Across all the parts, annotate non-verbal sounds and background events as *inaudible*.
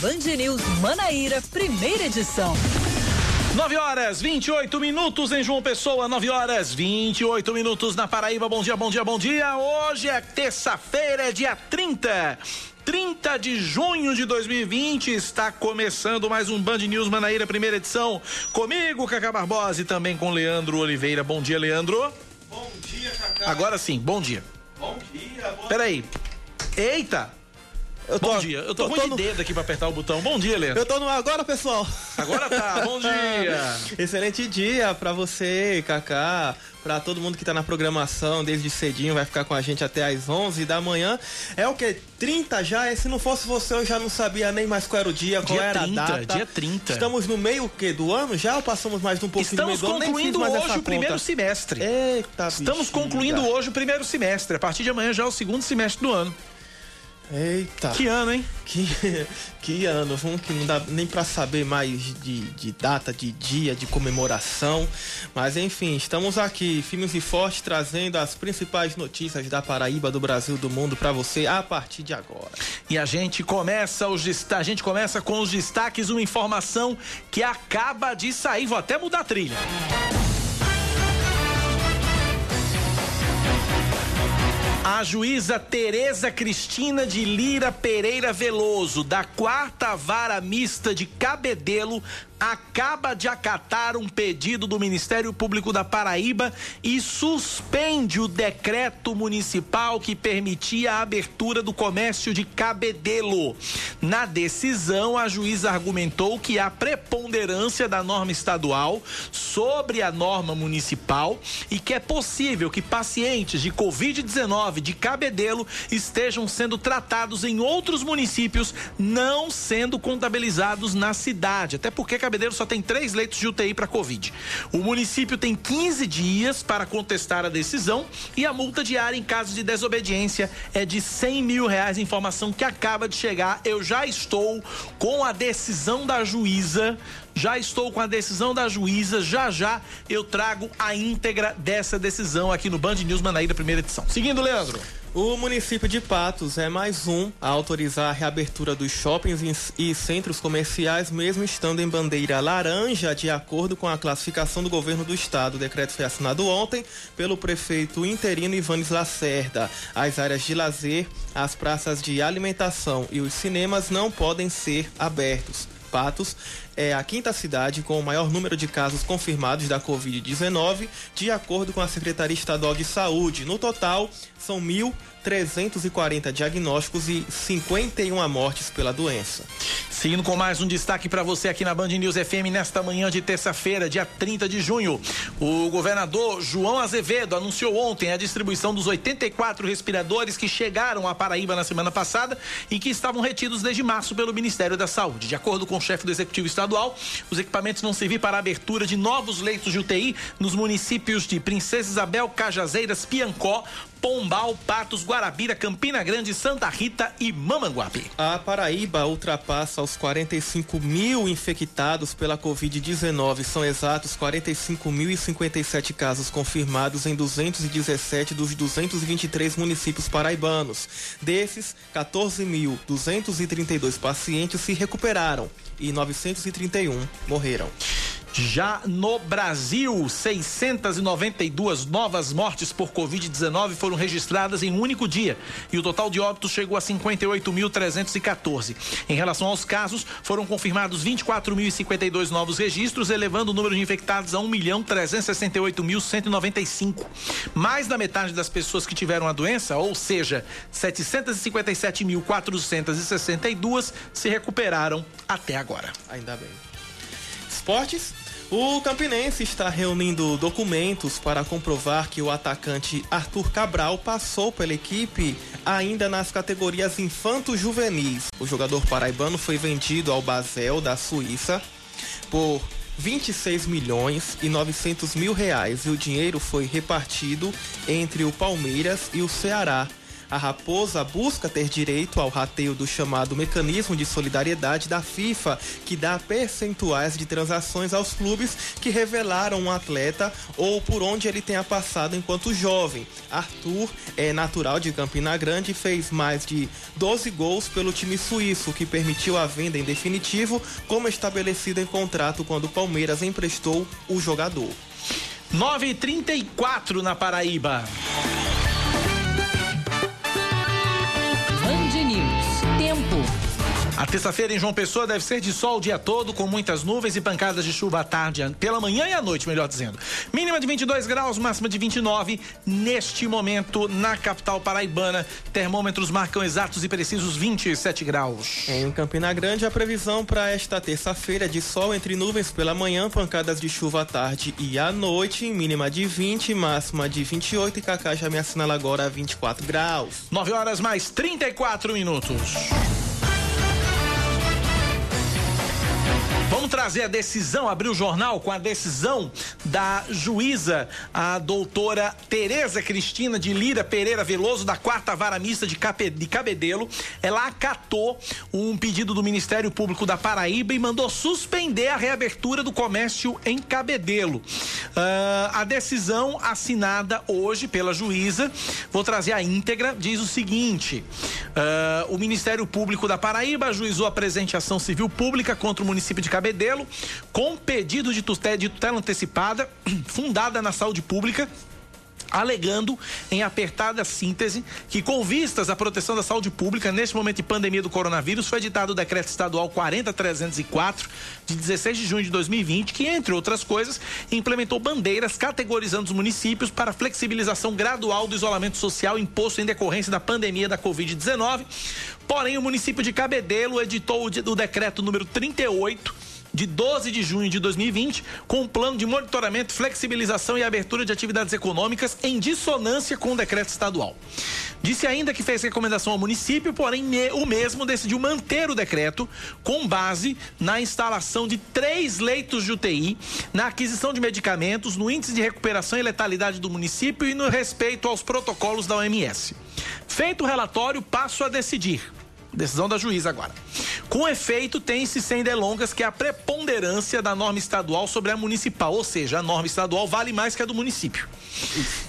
Band News Manaíra, primeira edição. 9 horas 28 minutos em João Pessoa, 9 horas 28 minutos na Paraíba. Bom dia, bom dia, bom dia. Hoje é terça-feira, é dia 30. 30 de junho de 2020 está começando mais um Band News Manaíra, primeira edição. Comigo, Cacá Barbosa e também com Leandro Oliveira. Bom dia, Leandro. Bom dia, Cacá. Agora sim, bom dia. Bom dia. Bom... Peraí. Eita! Eu tô, Bom dia. Eu tô, tô- ruim tô de no- dedo aqui pra apertar o botão. Bom dia, Leandro. Eu tô no agora, pessoal. Agora tá. Bom *laughs* dia. Excelente dia pra você, Kaká, pra todo mundo que tá na programação desde cedinho, vai ficar com a gente até às 11 da manhã. É o que? 30 já? E se não fosse você, eu já não sabia nem mais qual era o dia, qual Dia era 30, a data. dia 30. Estamos no meio o quê? do ano já ou passamos mais de um pouquinho do meio Estamos do ano? Fiz concluindo hoje o primeiro semestre. Eita, Estamos bexiga. concluindo hoje o primeiro semestre. A partir de amanhã já é o segundo semestre do ano. Eita. Que ano, hein? *laughs* Que, que ano, vamos que não dá nem pra saber mais de, de data, de dia, de comemoração. Mas enfim, estamos aqui, firmes e fortes, trazendo as principais notícias da Paraíba, do Brasil, do mundo pra você a partir de agora. E a gente começa os a gente começa com os destaques, uma informação que acaba de sair. Vou até mudar a trilha. A juíza Tereza Cristina de Lira Pereira Veloso, da quarta vara mista de Cabedelo, acaba de acatar um pedido do Ministério Público da Paraíba e suspende o decreto municipal que permitia a abertura do comércio de Cabedelo. Na decisão, a juíza argumentou que há preponderância da norma estadual sobre a norma municipal e que é possível que pacientes de Covid-19 de Cabedelo estejam sendo tratados em outros municípios, não sendo contabilizados na cidade. Até porque Cabedelo só tem três leitos de UTI para Covid. O município tem 15 dias para contestar a decisão e a multa diária em caso de desobediência é de 100 mil reais. Informação que acaba de chegar. Eu já estou com a decisão da juíza. Já estou com a decisão da juíza. Já já eu trago a íntegra dessa decisão aqui no Band News Manaíra, primeira edição. Seguindo, Leandro. O município de Patos é mais um a autorizar a reabertura dos shoppings e centros comerciais, mesmo estando em bandeira laranja, de acordo com a classificação do governo do estado. O decreto foi assinado ontem pelo prefeito interino Ivanes Lacerda. As áreas de lazer, as praças de alimentação e os cinemas não podem ser abertos. Patos é a quinta cidade com o maior número de casos confirmados da Covid-19, de acordo com a Secretaria Estadual de Saúde. No total, são 1.340 diagnósticos e 51 mortes pela doença. Seguindo com mais um destaque para você aqui na Band News FM nesta manhã de terça-feira, dia 30 de junho. O governador João Azevedo anunciou ontem a distribuição dos 84 respiradores que chegaram à Paraíba na semana passada e que estavam retidos desde março pelo Ministério da Saúde. De acordo com o chefe do Executivo Estadual, os equipamentos vão servir para a abertura de novos leitos de UTI nos municípios de Princesa Isabel, Cajazeiras, Piancó, Pombal, Patos, Guarabira, Campina Grande, Santa Rita e Mamanguape. A Paraíba ultrapassa os 45 mil infectados pela Covid-19. São exatos 45.057 casos confirmados em 217 dos 223 municípios paraibanos. Desses, 14.232 pacientes se recuperaram e 931 morreram. Já no Brasil, 692 novas mortes por Covid-19 foram registradas em um único dia e o total de óbitos chegou a 58.314. Em relação aos casos, foram confirmados 24.052 novos registros, elevando o número de infectados a 1.368.195. Mais da metade das pessoas que tiveram a doença, ou seja, 757.462, se recuperaram até agora. Ainda bem. Esportes. O Campinense está reunindo documentos para comprovar que o atacante Arthur Cabral passou pela equipe ainda nas categorias infanto-juvenis. O jogador paraibano foi vendido ao Basel da Suíça por 26 milhões e 900 mil reais e o dinheiro foi repartido entre o Palmeiras e o Ceará. A Raposa busca ter direito ao rateio do chamado Mecanismo de Solidariedade da FIFA, que dá percentuais de transações aos clubes que revelaram um atleta ou por onde ele tenha passado enquanto jovem. Arthur é natural de Campina Grande e fez mais de 12 gols pelo time suíço, que permitiu a venda em definitivo, como estabelecido em contrato quando o Palmeiras emprestou o jogador. 9h34 na Paraíba. Tempo. A terça-feira em João Pessoa deve ser de sol o dia todo, com muitas nuvens e pancadas de chuva à tarde, pela manhã e à noite, melhor dizendo. Mínima de 22 graus, máxima de 29. Neste momento, na capital paraibana, termômetros marcam exatos e precisos 27 graus. Em Campina Grande, a previsão para esta terça-feira é de sol entre nuvens pela manhã, pancadas de chuva à tarde e à noite, mínima de 20, máxima de 28 e Cacá já me assinala agora 24 graus. 9 horas mais 34 minutos. Vamos trazer a decisão, abrir o jornal com a decisão da juíza, a doutora Tereza Cristina de Lira Pereira Veloso, da quarta vara mista de, de Cabedelo. Ela acatou um pedido do Ministério Público da Paraíba e mandou suspender a reabertura do comércio em Cabedelo. Uh, a decisão assinada hoje pela juíza, vou trazer a íntegra, diz o seguinte: uh, o Ministério Público da Paraíba ajuizou a presente ação civil pública contra o município de Cabedelo Cabedelo, com pedido de tutela, de tutela antecipada, *clears throat* fundada na saúde pública, alegando em apertada síntese que com vistas à proteção da saúde pública neste momento de pandemia do coronavírus foi editado o decreto estadual 40304 de 16 de junho de 2020 que entre outras coisas implementou bandeiras categorizando os municípios para flexibilização gradual do isolamento social imposto em decorrência da pandemia da COVID-19. Porém o município de Cabedelo editou o decreto número 38 de 12 de junho de 2020, com um plano de monitoramento, flexibilização e abertura de atividades econômicas em dissonância com o decreto estadual. Disse ainda que fez recomendação ao município, porém o mesmo decidiu manter o decreto com base na instalação de três leitos de UTI, na aquisição de medicamentos, no índice de recuperação e letalidade do município e no respeito aos protocolos da OMS. Feito o relatório, passo a decidir. Decisão da juíza agora. Com efeito, tem-se sem delongas que a preponderância da norma estadual sobre a municipal, ou seja, a norma estadual vale mais que a do município.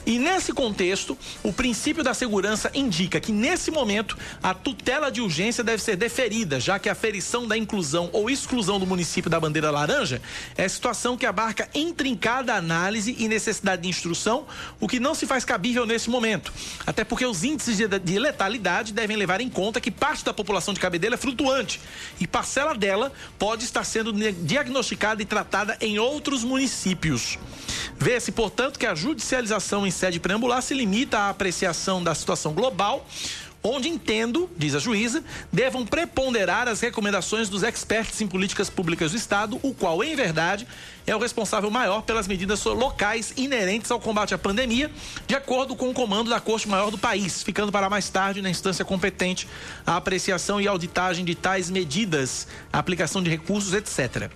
E nesse contexto, o princípio da segurança indica que, nesse momento, a tutela de urgência deve ser deferida, já que a ferição da inclusão ou exclusão do município da bandeira laranja é situação que abarca intrincada análise e necessidade de instrução, o que não se faz cabível nesse momento. Até porque os índices de letalidade devem levar em conta que parte da da população de Cabedelo é flutuante e parcela dela pode estar sendo diagnosticada e tratada em outros municípios. Vê-se, portanto, que a judicialização em sede preambular se limita à apreciação da situação global, onde entendo, diz a juíza, devam preponderar as recomendações dos expertos em políticas públicas do Estado, o qual, em verdade, é o responsável maior pelas medidas locais inerentes ao combate à pandemia, de acordo com o comando da Corte Maior do país, ficando para mais tarde na instância competente a apreciação e auditagem de tais medidas, aplicação de recursos, etc.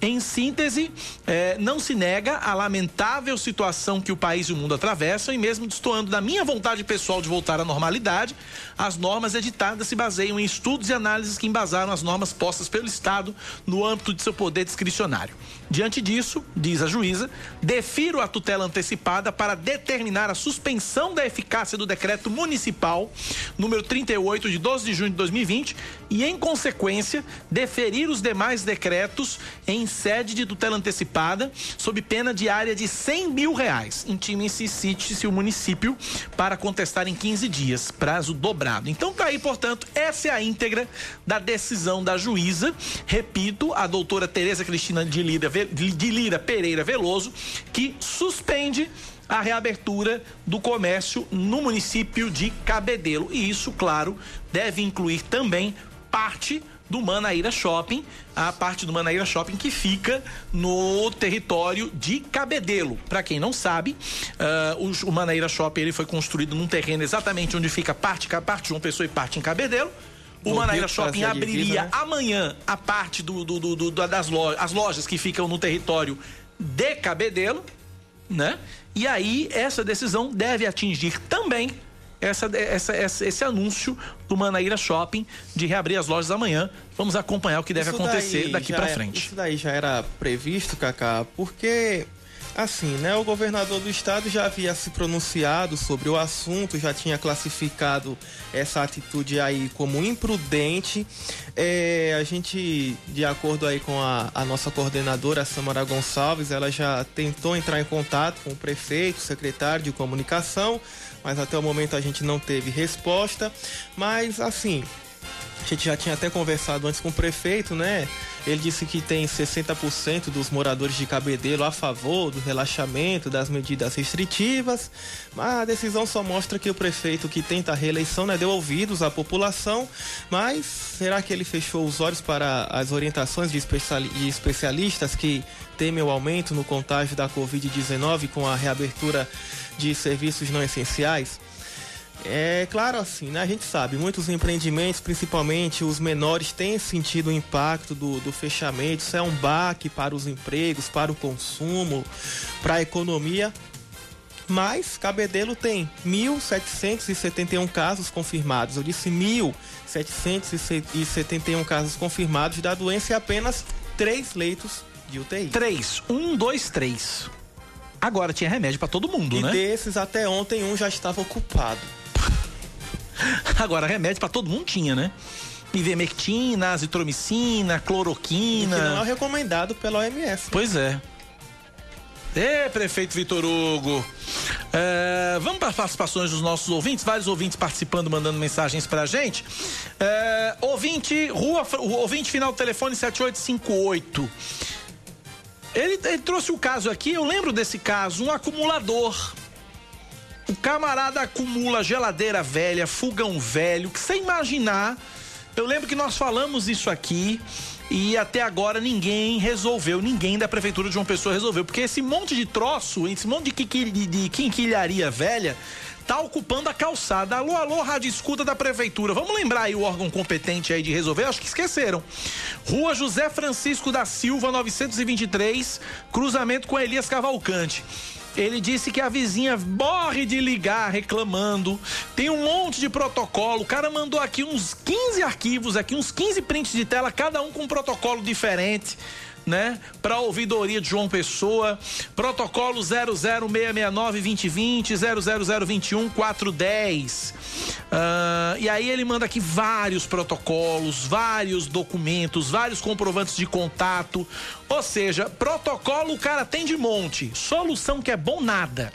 Em síntese, eh, não se nega a lamentável situação que o país e o mundo atravessam, e mesmo destoando da minha vontade pessoal de voltar à normalidade, as normas editadas se baseiam em estudos e análises que embasaram as normas postas pelo Estado no âmbito de seu poder discricionário. Diante disso, diz a juíza, defiro a tutela antecipada para determinar a suspensão da eficácia do decreto municipal número 38 de 12 de junho de 2020 e, em consequência, deferir os demais decretos em sede de tutela antecipada sob pena diária de 100 mil reais. Intime-se cite-se o município para contestar em 15 dias, prazo dobrado. Então tá aí, portanto, essa é a íntegra da decisão da juíza. Repito, a doutora Tereza Cristina de Lira de Lira Pereira Veloso, que suspende a reabertura do comércio no município de Cabedelo. E isso, claro, deve incluir também parte do Manaíra Shopping, a parte do Manaíra Shopping que fica no território de Cabedelo. Para quem não sabe, uh, o, Manaíra Shopping ele foi construído num terreno exatamente onde fica parte, parte de uma pessoa e parte em Cabedelo. O Manaíra Shopping abriria né? amanhã a parte do, do, do, das lojas, as lojas que ficam no território de Cabedelo, né? E aí essa decisão deve atingir também essa, essa, essa, esse anúncio do Manaíra Shopping de reabrir as lojas amanhã. Vamos acompanhar o que deve Isso acontecer daqui para é- frente. Isso daí já era previsto, Cacá, porque assim, né, o governador do estado já havia se pronunciado sobre o assunto, já tinha classificado essa atitude aí como imprudente. É, a gente, de acordo aí com a, a nossa coordenadora, a Samara Gonçalves, ela já tentou entrar em contato com o prefeito, secretário de comunicação, mas até o momento a gente não teve resposta. Mas assim, a gente já tinha até conversado antes com o prefeito, né? Ele disse que tem 60% dos moradores de Cabedelo a favor do relaxamento das medidas restritivas, mas a decisão só mostra que o prefeito que tenta a reeleição né, deu ouvidos à população, mas será que ele fechou os olhos para as orientações de, especiali- de especialistas que temem o aumento no contágio da Covid-19 com a reabertura de serviços não essenciais? É claro assim, né? A gente sabe, muitos empreendimentos, principalmente os menores, têm sentido o impacto do, do fechamento. Isso é um baque para os empregos, para o consumo, para a economia. Mas Cabedelo tem 1.771 casos confirmados. Eu disse 1.771 casos confirmados da doença e apenas três leitos de UTI. 3, 1, 2, 3. Agora tinha remédio para todo mundo, E né? desses, até ontem, um já estava ocupado. *laughs* Agora remédio para todo mundo tinha, né? Ivermectina, azitromicina, E que não é o cloroquina. recomendado pela OMS. Pois é. Ê, prefeito Vitor Hugo. É, vamos para as participações dos nossos ouvintes, vários ouvintes participando, mandando mensagens pra gente. É, ouvinte, rua, o ouvinte final do telefone 7858. Ele, ele trouxe o caso aqui, eu lembro desse caso, um acumulador. O camarada acumula geladeira velha, fogão velho, que você imaginar. Eu lembro que nós falamos isso aqui e até agora ninguém resolveu, ninguém da prefeitura de João Pessoa resolveu, porque esse monte de troço, esse monte de quinquilharia velha, tá ocupando a calçada. Alô, alô, rádio escuta da prefeitura. Vamos lembrar aí o órgão competente aí de resolver? Acho que esqueceram. Rua José Francisco da Silva, 923, cruzamento com Elias Cavalcante. Ele disse que a vizinha morre de ligar reclamando. Tem um monte de protocolo. O cara mandou aqui uns 15 arquivos, aqui uns 15 prints de tela, cada um com um protocolo diferente. Né? Para ouvidoria de João Pessoa, protocolo 00669-2020, 00021-410. Ah, e aí ele manda aqui vários protocolos, vários documentos, vários comprovantes de contato. Ou seja, protocolo o cara tem de monte, solução que é bom nada.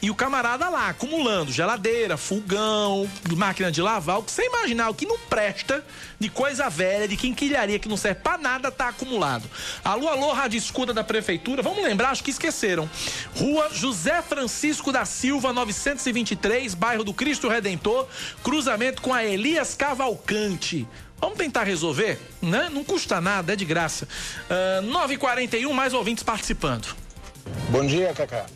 E o camarada lá, acumulando geladeira, fogão, máquina de lavar, o que você imaginar, o que não presta de coisa velha, de quinquilharia que não serve pra nada, tá acumulado. Alô, alô, Rádio Escuta da Prefeitura, vamos lembrar, acho que esqueceram. Rua José Francisco da Silva, 923, bairro do Cristo Redentor, cruzamento com a Elias Cavalcante. Vamos tentar resolver, né? Não custa nada, é de graça. Ah, 9h41, mais ouvintes participando. Bom dia, Cacá.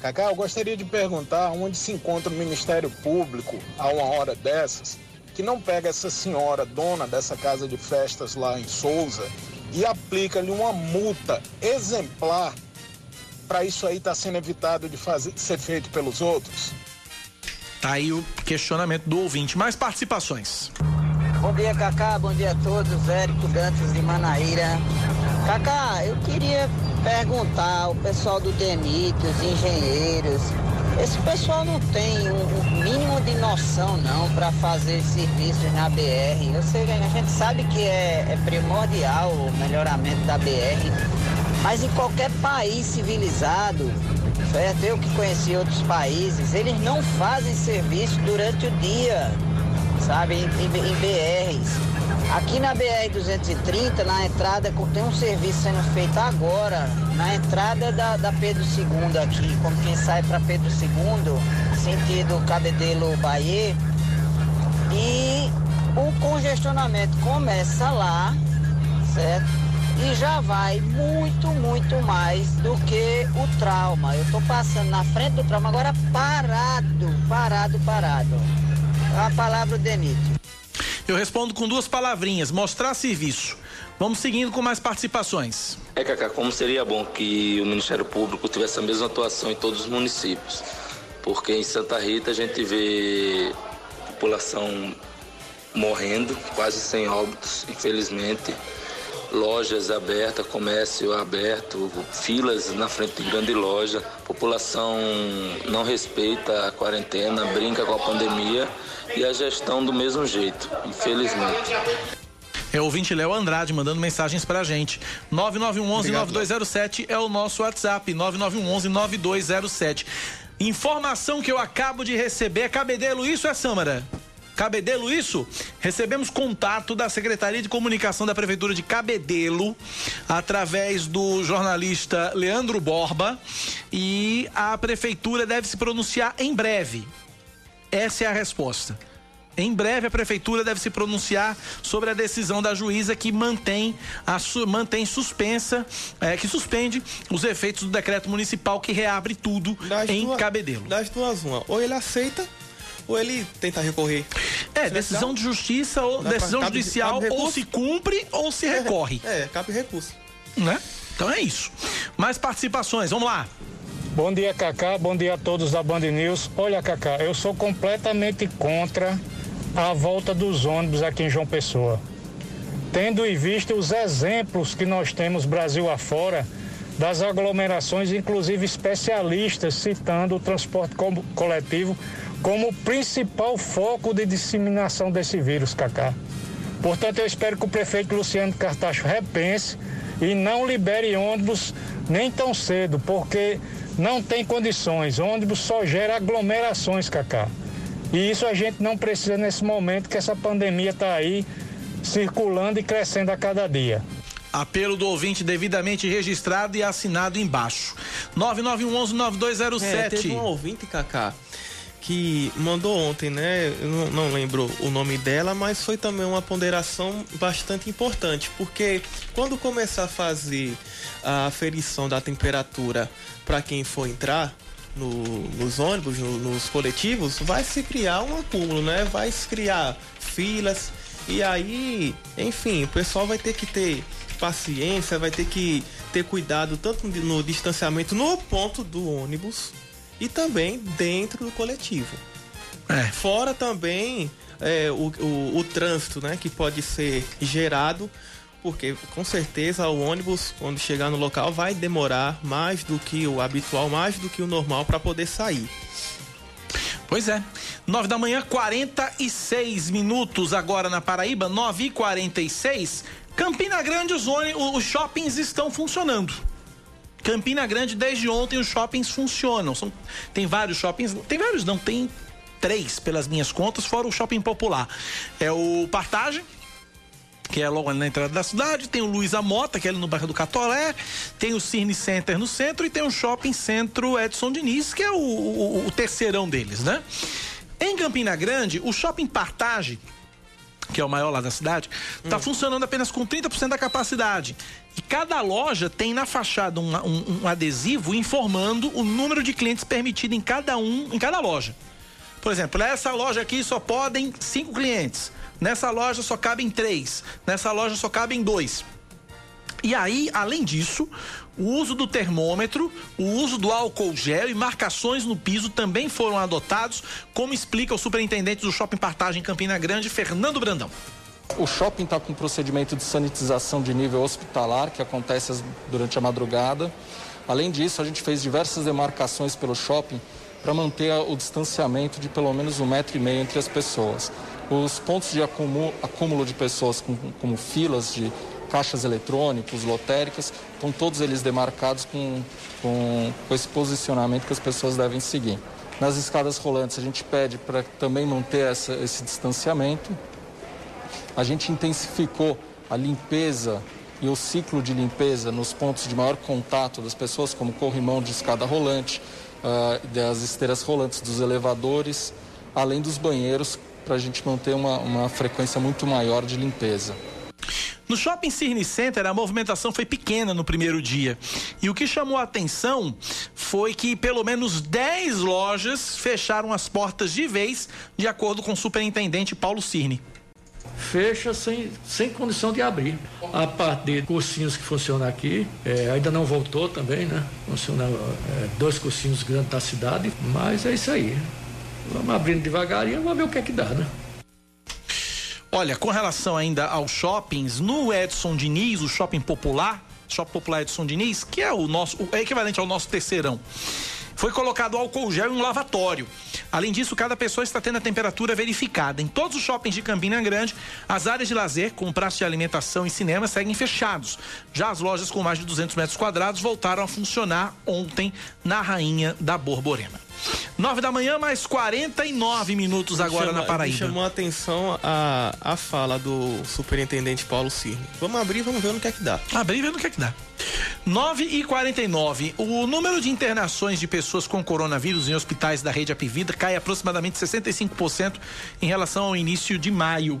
Cacá, eu gostaria de perguntar onde se encontra o Ministério Público a uma hora dessas, que não pega essa senhora dona dessa casa de festas lá em Souza e aplica-lhe uma multa exemplar para isso aí estar sendo evitado de fazer, de ser feito pelos outros. Tá aí o questionamento do ouvinte. Mais participações. Bom dia, Cacá. Bom dia a todos. Érico Dantas de Manaíra. Cacá, eu queria perguntar ao pessoal do DENIT, os engenheiros, esse pessoal não tem um, mínimo de noção não para fazer serviços na BR. Eu sei, a gente sabe que é, é primordial o melhoramento da BR, mas em qualquer país civilizado, certo? Eu que conheci outros países, eles não fazem serviço durante o dia sabe, em, em, em BRs. Aqui na BR-230, na entrada, tem um serviço sendo feito agora, na entrada da, da Pedro II aqui, como quem sai para Pedro II, sentido Cabedelo Bahia. E o congestionamento começa lá, certo? E já vai muito, muito mais do que o trauma. Eu tô passando na frente do trauma agora parado, parado, parado. A palavra Denito. Eu respondo com duas palavrinhas: mostrar serviço. Vamos seguindo com mais participações. É, Cacá, como seria bom que o Ministério Público tivesse a mesma atuação em todos os municípios. porque em Santa Rita a gente vê população morrendo, quase sem óbitos, infelizmente. Lojas abertas, comércio aberto, filas na frente de grande loja. População não respeita a quarentena, brinca com a pandemia e a gestão do mesmo jeito, infelizmente. É o ouvinte Léo Andrade mandando mensagens pra gente. 9911-9207 é o nosso WhatsApp. 9911-9207. Informação que eu acabo de receber. É Cabedelo, isso é Sâmara? Cabedelo, isso? Recebemos contato da Secretaria de Comunicação da Prefeitura de Cabedelo, através do jornalista Leandro Borba, e a Prefeitura deve se pronunciar em breve. Essa é a resposta. Em breve, a prefeitura deve se pronunciar sobre a decisão da juíza que mantém, a, mantém suspensa, é, que suspende os efeitos do decreto municipal que reabre tudo das em duas, Cabedelo. Das duas, uma. Ou ele aceita ou ele tenta recorrer. É, decisão de justiça ou Dá decisão cabe, judicial cabe ou se cumpre ou se recorre. É, é, cabe recurso. Né? Então é isso. Mais participações, vamos lá. Bom dia, Cacá. Bom dia a todos da Band News. Olha, Cacá, eu sou completamente contra a volta dos ônibus aqui em João Pessoa. Tendo em vista os exemplos que nós temos Brasil afora, das aglomerações, inclusive especialistas citando o transporte coletivo como principal foco de disseminação desse vírus, Cacá. Portanto, eu espero que o prefeito Luciano Cartacho repense e não libere ônibus nem tão cedo, porque não tem condições. ônibus só gera aglomerações, Cacá. E isso a gente não precisa nesse momento que essa pandemia está aí circulando e crescendo a cada dia. Apelo do ouvinte devidamente registrado e assinado embaixo. 9911-9207. É, teve um ouvinte, Cacá, que mandou ontem, né? Eu não, não lembro o nome dela, mas foi também uma ponderação bastante importante, porque quando começar a fazer a aferição da temperatura para quem for entrar, no, nos ônibus, no, nos coletivos, vai se criar um acúmulo, né? Vai se criar filas e aí, enfim, o pessoal vai ter que ter paciência, vai ter que ter cuidado tanto no distanciamento no ponto do ônibus e também dentro do coletivo. É. Fora também é, o, o, o trânsito, né? Que pode ser gerado porque com certeza o ônibus, quando chegar no local, vai demorar mais do que o habitual, mais do que o normal para poder sair. Pois é. 9 da manhã, 46 minutos agora na Paraíba, 9 e 46 Campina Grande, os, os shoppings estão funcionando. Campina Grande, desde ontem, os shoppings funcionam. São, tem vários shoppings, tem vários, não, tem três pelas minhas contas, fora o shopping popular. É o Partage, que é logo na entrada da cidade, tem o Luiz Amota, que é ali no bairro do Catoré, tem o Cirne Center no centro e tem o Shopping Centro Edson Diniz, que é o, o, o terceirão deles, né? Em Campina Grande, o Shopping Partage, que é o maior lá da cidade, está hum. funcionando apenas com 30% da capacidade. E cada loja tem na fachada um, um, um, adesivo informando o número de clientes permitido em cada um, em cada loja. Por exemplo, nessa loja aqui só podem cinco clientes. Nessa loja só cabem três. Nessa loja só cabem dois. E aí, além disso, o uso do termômetro, o uso do álcool gel e marcações no piso também foram adotados, como explica o superintendente do Shopping Partagem Campina Grande, Fernando Brandão. O shopping está com um procedimento de sanitização de nível hospitalar, que acontece durante a madrugada. Além disso, a gente fez diversas demarcações pelo shopping para manter o distanciamento de pelo menos um metro e meio entre as pessoas. Os pontos de acúmulo, de pessoas, com, como filas de caixas eletrônicos, lotéricas, estão todos eles demarcados com, com, com esse posicionamento que as pessoas devem seguir. Nas escadas rolantes, a gente pede para também manter essa, esse distanciamento. A gente intensificou a limpeza e o ciclo de limpeza nos pontos de maior contato das pessoas, como corrimão de escada rolante, uh, das esteiras rolantes, dos elevadores, além dos banheiros, para a gente manter uma, uma frequência muito maior de limpeza. No Shopping Cirne Center, a movimentação foi pequena no primeiro dia. E o que chamou a atenção foi que pelo menos 10 lojas fecharam as portas de vez, de acordo com o superintendente Paulo Cirne. fecha sem, sem condição de abrir. A parte de cursinhos que funcionam aqui, é, ainda não voltou também, né? Funciona é, dois cursinhos grandes da cidade, mas é isso aí. Vamos abrindo devagarinho, vamos ver o que é que dá, né? Olha, com relação ainda aos shoppings, no Edson Diniz, o shopping popular, Shopping Popular Edson Diniz, que é o nosso, o equivalente ao nosso terceirão. Foi colocado álcool gel em um lavatório. Além disso, cada pessoa está tendo a temperatura verificada. Em todos os shoppings de Campina Grande, as áreas de lazer, com praça de alimentação e cinema, seguem fechados. Já as lojas com mais de 200 metros quadrados voltaram a funcionar ontem na Rainha da Borborema. 9 da manhã, mais 49 minutos agora Chama, na Paraíba. Chamou a atenção a, a fala do superintendente Paulo Cirne. Vamos abrir, vamos ver no que é que dá. Abrir e ver no que é que dá. 9 e 49. O número de internações de pessoas com coronavírus em hospitais da rede Apivida cai aproximadamente 65% em relação ao início de maio.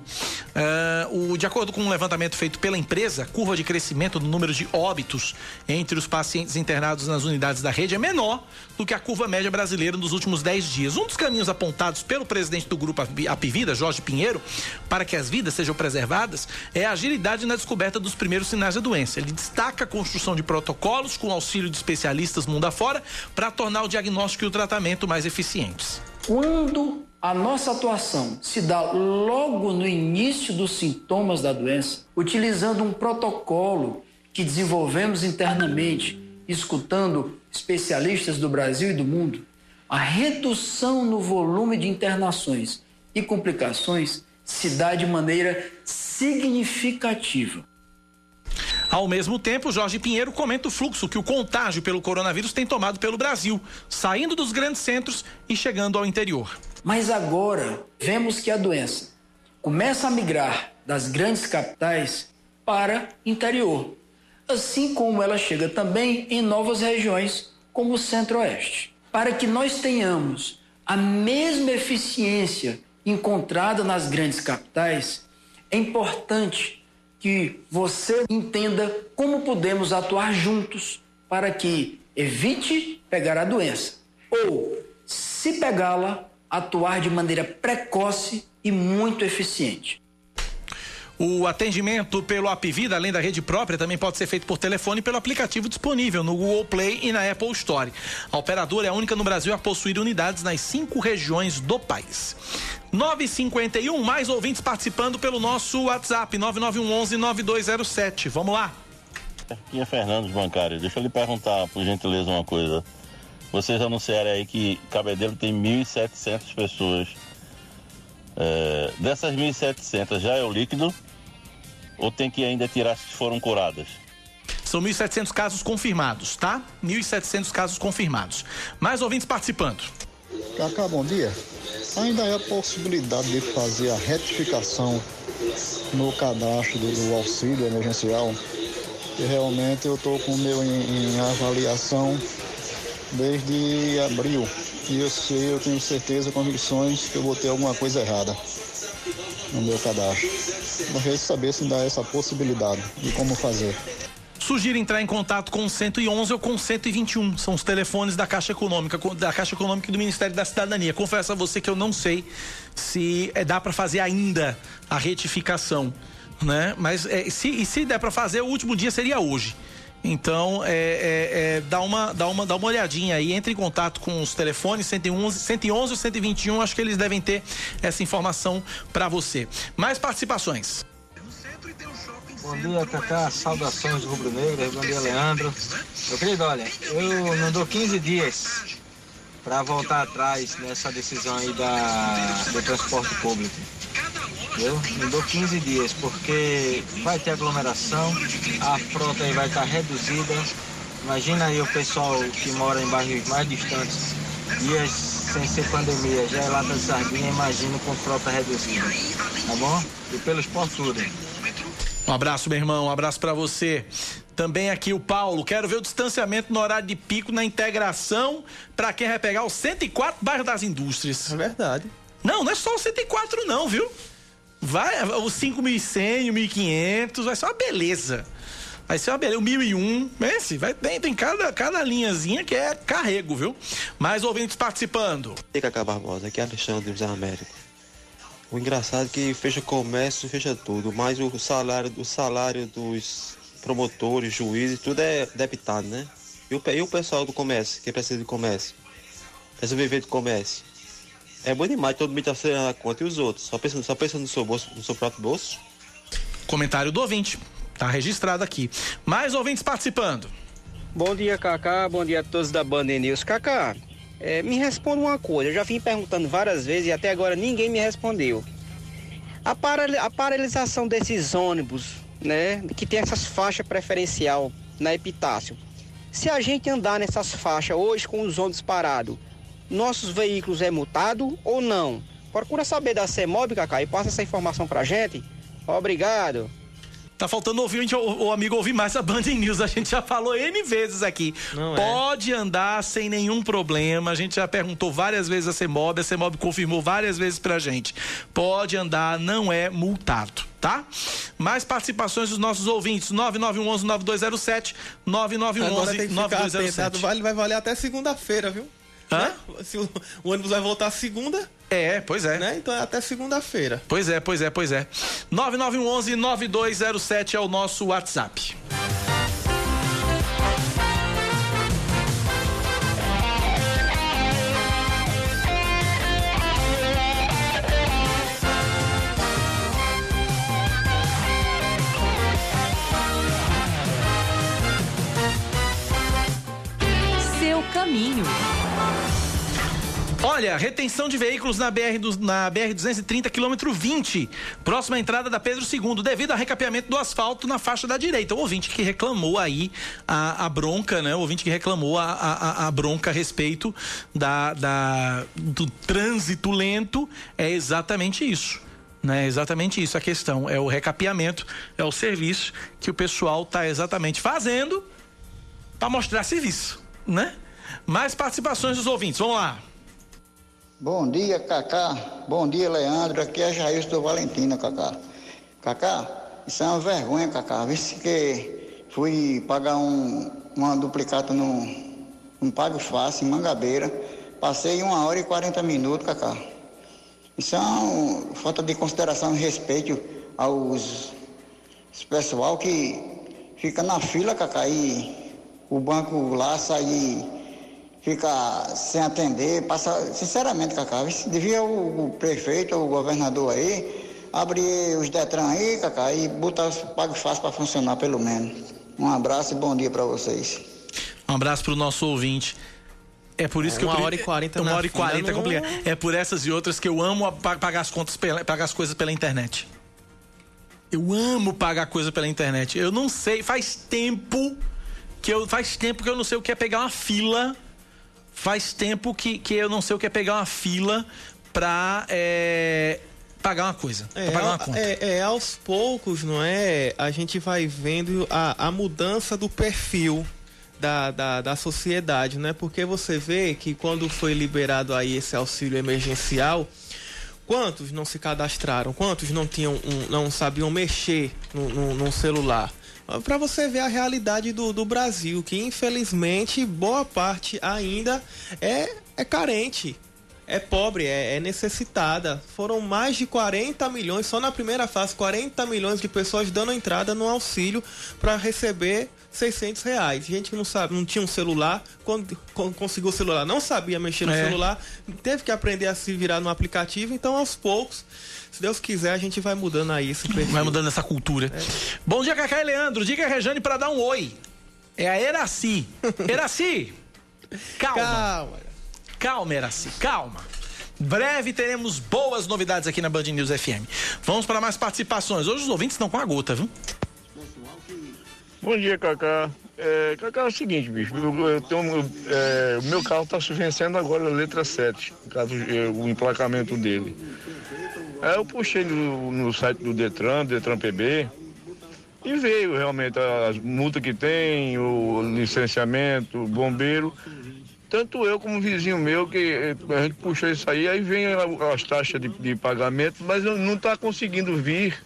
Uh, o, de acordo com um levantamento feito pela empresa, a curva de crescimento do número de óbitos entre os pacientes internados nas unidades da rede é menor do que a curva média brasileira nos últimos 10 dias. Um dos caminhos apontados pelo presidente do grupo Apivida, Jorge Pinheiro, para que as vidas sejam preservadas é a agilidade na descoberta dos primeiros sinais da doença. Ele destaca a de protocolos com auxílio de especialistas mundo afora para tornar o diagnóstico e o tratamento mais eficientes. Quando a nossa atuação se dá logo no início dos sintomas da doença, utilizando um protocolo que desenvolvemos internamente, escutando especialistas do Brasil e do mundo, a redução no volume de internações e complicações se dá de maneira significativa. Ao mesmo tempo, Jorge Pinheiro comenta o fluxo que o contágio pelo coronavírus tem tomado pelo Brasil, saindo dos grandes centros e chegando ao interior. Mas agora vemos que a doença começa a migrar das grandes capitais para interior, assim como ela chega também em novas regiões, como o Centro-Oeste. Para que nós tenhamos a mesma eficiência encontrada nas grandes capitais, é importante que você entenda como podemos atuar juntos para que evite pegar a doença ou, se pegá-la, atuar de maneira precoce e muito eficiente. O atendimento pelo Apvida, além da rede própria, também pode ser feito por telefone pelo aplicativo disponível no Google Play e na Apple Store. A operadora é a única no Brasil a possuir unidades nas cinco regiões do país. 951, mais ouvintes participando pelo nosso WhatsApp, 9911-9207. Vamos lá. Aqui é Fernandes Bancário. Deixa eu lhe perguntar, por gentileza, uma coisa. Vocês anunciaram aí que Cabedelo tem 1.700 pessoas. É, dessas 1.700, já é o líquido? Ou tem que ainda tirar se foram curadas? São 1.700 casos confirmados, tá? 1.700 casos confirmados. Mais ouvintes participando. Cacá, bom dia. Ainda é a possibilidade de fazer a retificação no cadastro do, do auxílio emergencial, que realmente eu estou com o meu em, em, avaliação desde abril. E eu sei, eu tenho certeza, convicções que eu vou ter alguma coisa errada no meu cadastro. Gostaria de saber se dá essa possibilidade e como fazer. Sugiro entrar em contato com o 111 ou com o 121. São os telefones da Caixa Econômica, da Caixa Econômica e do Ministério da Cidadania. Confesso a você que eu não sei se é, dá para fazer ainda a retificação, né? Mas é, se, se der para fazer, o último dia seria hoje. Então, é, é, é, dá, uma, dá, uma, dá uma olhadinha aí, entre em contato com os telefones 111, 111 ou 121, acho que eles devem ter essa informação para você. Mais participações. Bom dia, Cacá. Saudações rubro-negras. Bom dia, Leandro. Meu querido, olha, eu não dou 15 dias para voltar atrás nessa decisão aí da, do transporte público. Eu me dou 15 dias, porque vai ter aglomeração, a frota aí vai estar reduzida. Imagina aí o pessoal que mora em bairros mais distantes, dias sem ser pandemia, já é lata de sardinha, imagina com frota reduzida. Tá bom? E pelos tudo. Um abraço, meu irmão, um abraço para você. Também aqui o Paulo, quero ver o distanciamento no horário de pico na integração para quem vai pegar o 104 bairro das indústrias. É verdade. Não, não é só o 104 não, viu? Vai, o 5.100, o 1.500, vai ser uma beleza. Vai ser uma beleza. O 1001, esse, vai, tem, tem cada, cada linhazinha que é carrego, viu? Mais ouvintes participando. E Cacá Barbosa, aqui é Alexandre José Américo. O engraçado é que fecha comércio, fecha tudo, mas o salário, o salário dos promotores, juízes, tudo é debitado, né? E o, e o pessoal do comércio, que precisa de comércio? Precisa viver de comércio. É bom demais, todo mundo tá sendo a conta e os outros. Só pensando, só pensando no seu bolso, no seu próprio bolso. Comentário do ouvinte. Tá registrado aqui. Mais ouvintes participando. Bom dia, Cacá. Bom dia a todos da Band News. Cacá, é, me responda uma coisa. Eu já vim perguntando várias vezes e até agora ninguém me respondeu. A, para, a paralisação desses ônibus, né, que tem essas faixas preferencial na Epitácio. Se a gente andar nessas faixas hoje com os ônibus parados, nossos veículos é multado ou não? Procura saber da CEMOB, Cacá, e passa essa informação pra gente. Obrigado. Tá faltando ouvir o, o amigo ouvir mais a Band News. A gente já falou N vezes aqui. Não é. Pode andar sem nenhum problema. A gente já perguntou várias vezes a CEMOB. A CEMOB confirmou várias vezes pra gente. Pode andar, não é multado, tá? Mais participações dos nossos ouvintes. 9911-9207, Agora tem que ficar atento, 9911-9207. vale, vai valer até segunda-feira, viu? Hã? Né? Se o, o ônibus vai voltar segunda, É, pois é. né? Então é até segunda-feira. Pois é, pois é, pois é. 9911-9207 é o nosso WhatsApp. Seu caminho. Olha, retenção de veículos na BR, na BR 230, quilômetro 20, próxima entrada da Pedro II, devido ao recapeamento do asfalto na faixa da direita. O ouvinte que reclamou aí a, a bronca, né? O ouvinte que reclamou a, a, a- bronca a respeito da, da- do trânsito lento é exatamente isso. Né, exatamente isso a questão. É o recapeamento, é o serviço que o pessoal está exatamente fazendo para mostrar serviço, né? Mais participações dos ouvintes, vamos lá. Bom dia, Cacá. Bom dia, Leandro. Aqui é Jair do Valentina, Cacá. Cacá, isso é uma vergonha, Cacá. Visto que fui pagar um, uma duplicata no um Pago Fácil, em Mangabeira. Passei uma hora e 40 minutos, Cacá. Isso é uma falta de consideração e respeito aos pessoal que fica na fila, Cacá, e o banco lá sai fica sem atender, passa, sinceramente, Cacá, devia o, o prefeito, o governador aí, abrir os Detran aí, Cacá, e botar os Pago Fácil para funcionar pelo menos. Um abraço e bom dia para vocês. Um abraço pro nosso ouvinte. É por isso É, que eu uma pre- hora e quarenta Uma na hora e fila quarenta é não- complicado. É por essas e outras que eu amo pagar as contas, pela, pagar as coisas pela internet. Eu amo pagar coisa pela internet. Eu não sei, faz tempo que eu faz tempo que eu não sei o que é pegar uma fila. Faz tempo que, que eu não sei o que é pegar uma fila pra é, pagar uma coisa, pra pagar uma conta. é, é, aos poucos, não é? A gente vai vendo a, a mudança do perfil da, da, da sociedade, né? Porque você vê que quando foi liberado aí esse auxílio emergencial, quantos não se cadastraram? Quantos não tinham um- não sabiam mexer no, no, no celular? Para você ver a realidade do, do Brasil, que infelizmente boa parte ainda é, é carente é pobre, é, é necessitada. Foram mais de 40 milhões, só na primeira fase, 40 milhões de pessoas dando entrada no auxílio para receber 600 reais. Gente que não sabe, não tinha um celular, quando, quando conseguiu o celular, não sabia mexer no É. celular, teve que aprender a se virar no aplicativo. Então, aos poucos, se Deus quiser, a gente vai mudando aí esse perfil. Vai mudando essa cultura. Bom dia, Cacá e Leandro. Diga a Rejane pra dar um oi. É a Eraci. *laughs* Eraci! Calma. Calma. Calma, Eraci, calma. Breve teremos boas novidades aqui na Band News FM. Vamos para mais participações. Hoje os ouvintes estão com a gota, viu? Bom dia, Cacá. É, Cacá, é o seguinte, bicho. Eu, eu tenho, é, o meu carro está vencendo agora a letra 7, no caso, é, o emplacamento dele. Aí eu puxei no, no site do Detran, Detran PB, e veio realmente as multas que tem, o licenciamento, o bombeiro. Tanto eu como o vizinho meu, que eh, a gente puxou isso aí, aí vem as taxas de, de pagamento, mas não está conseguindo vir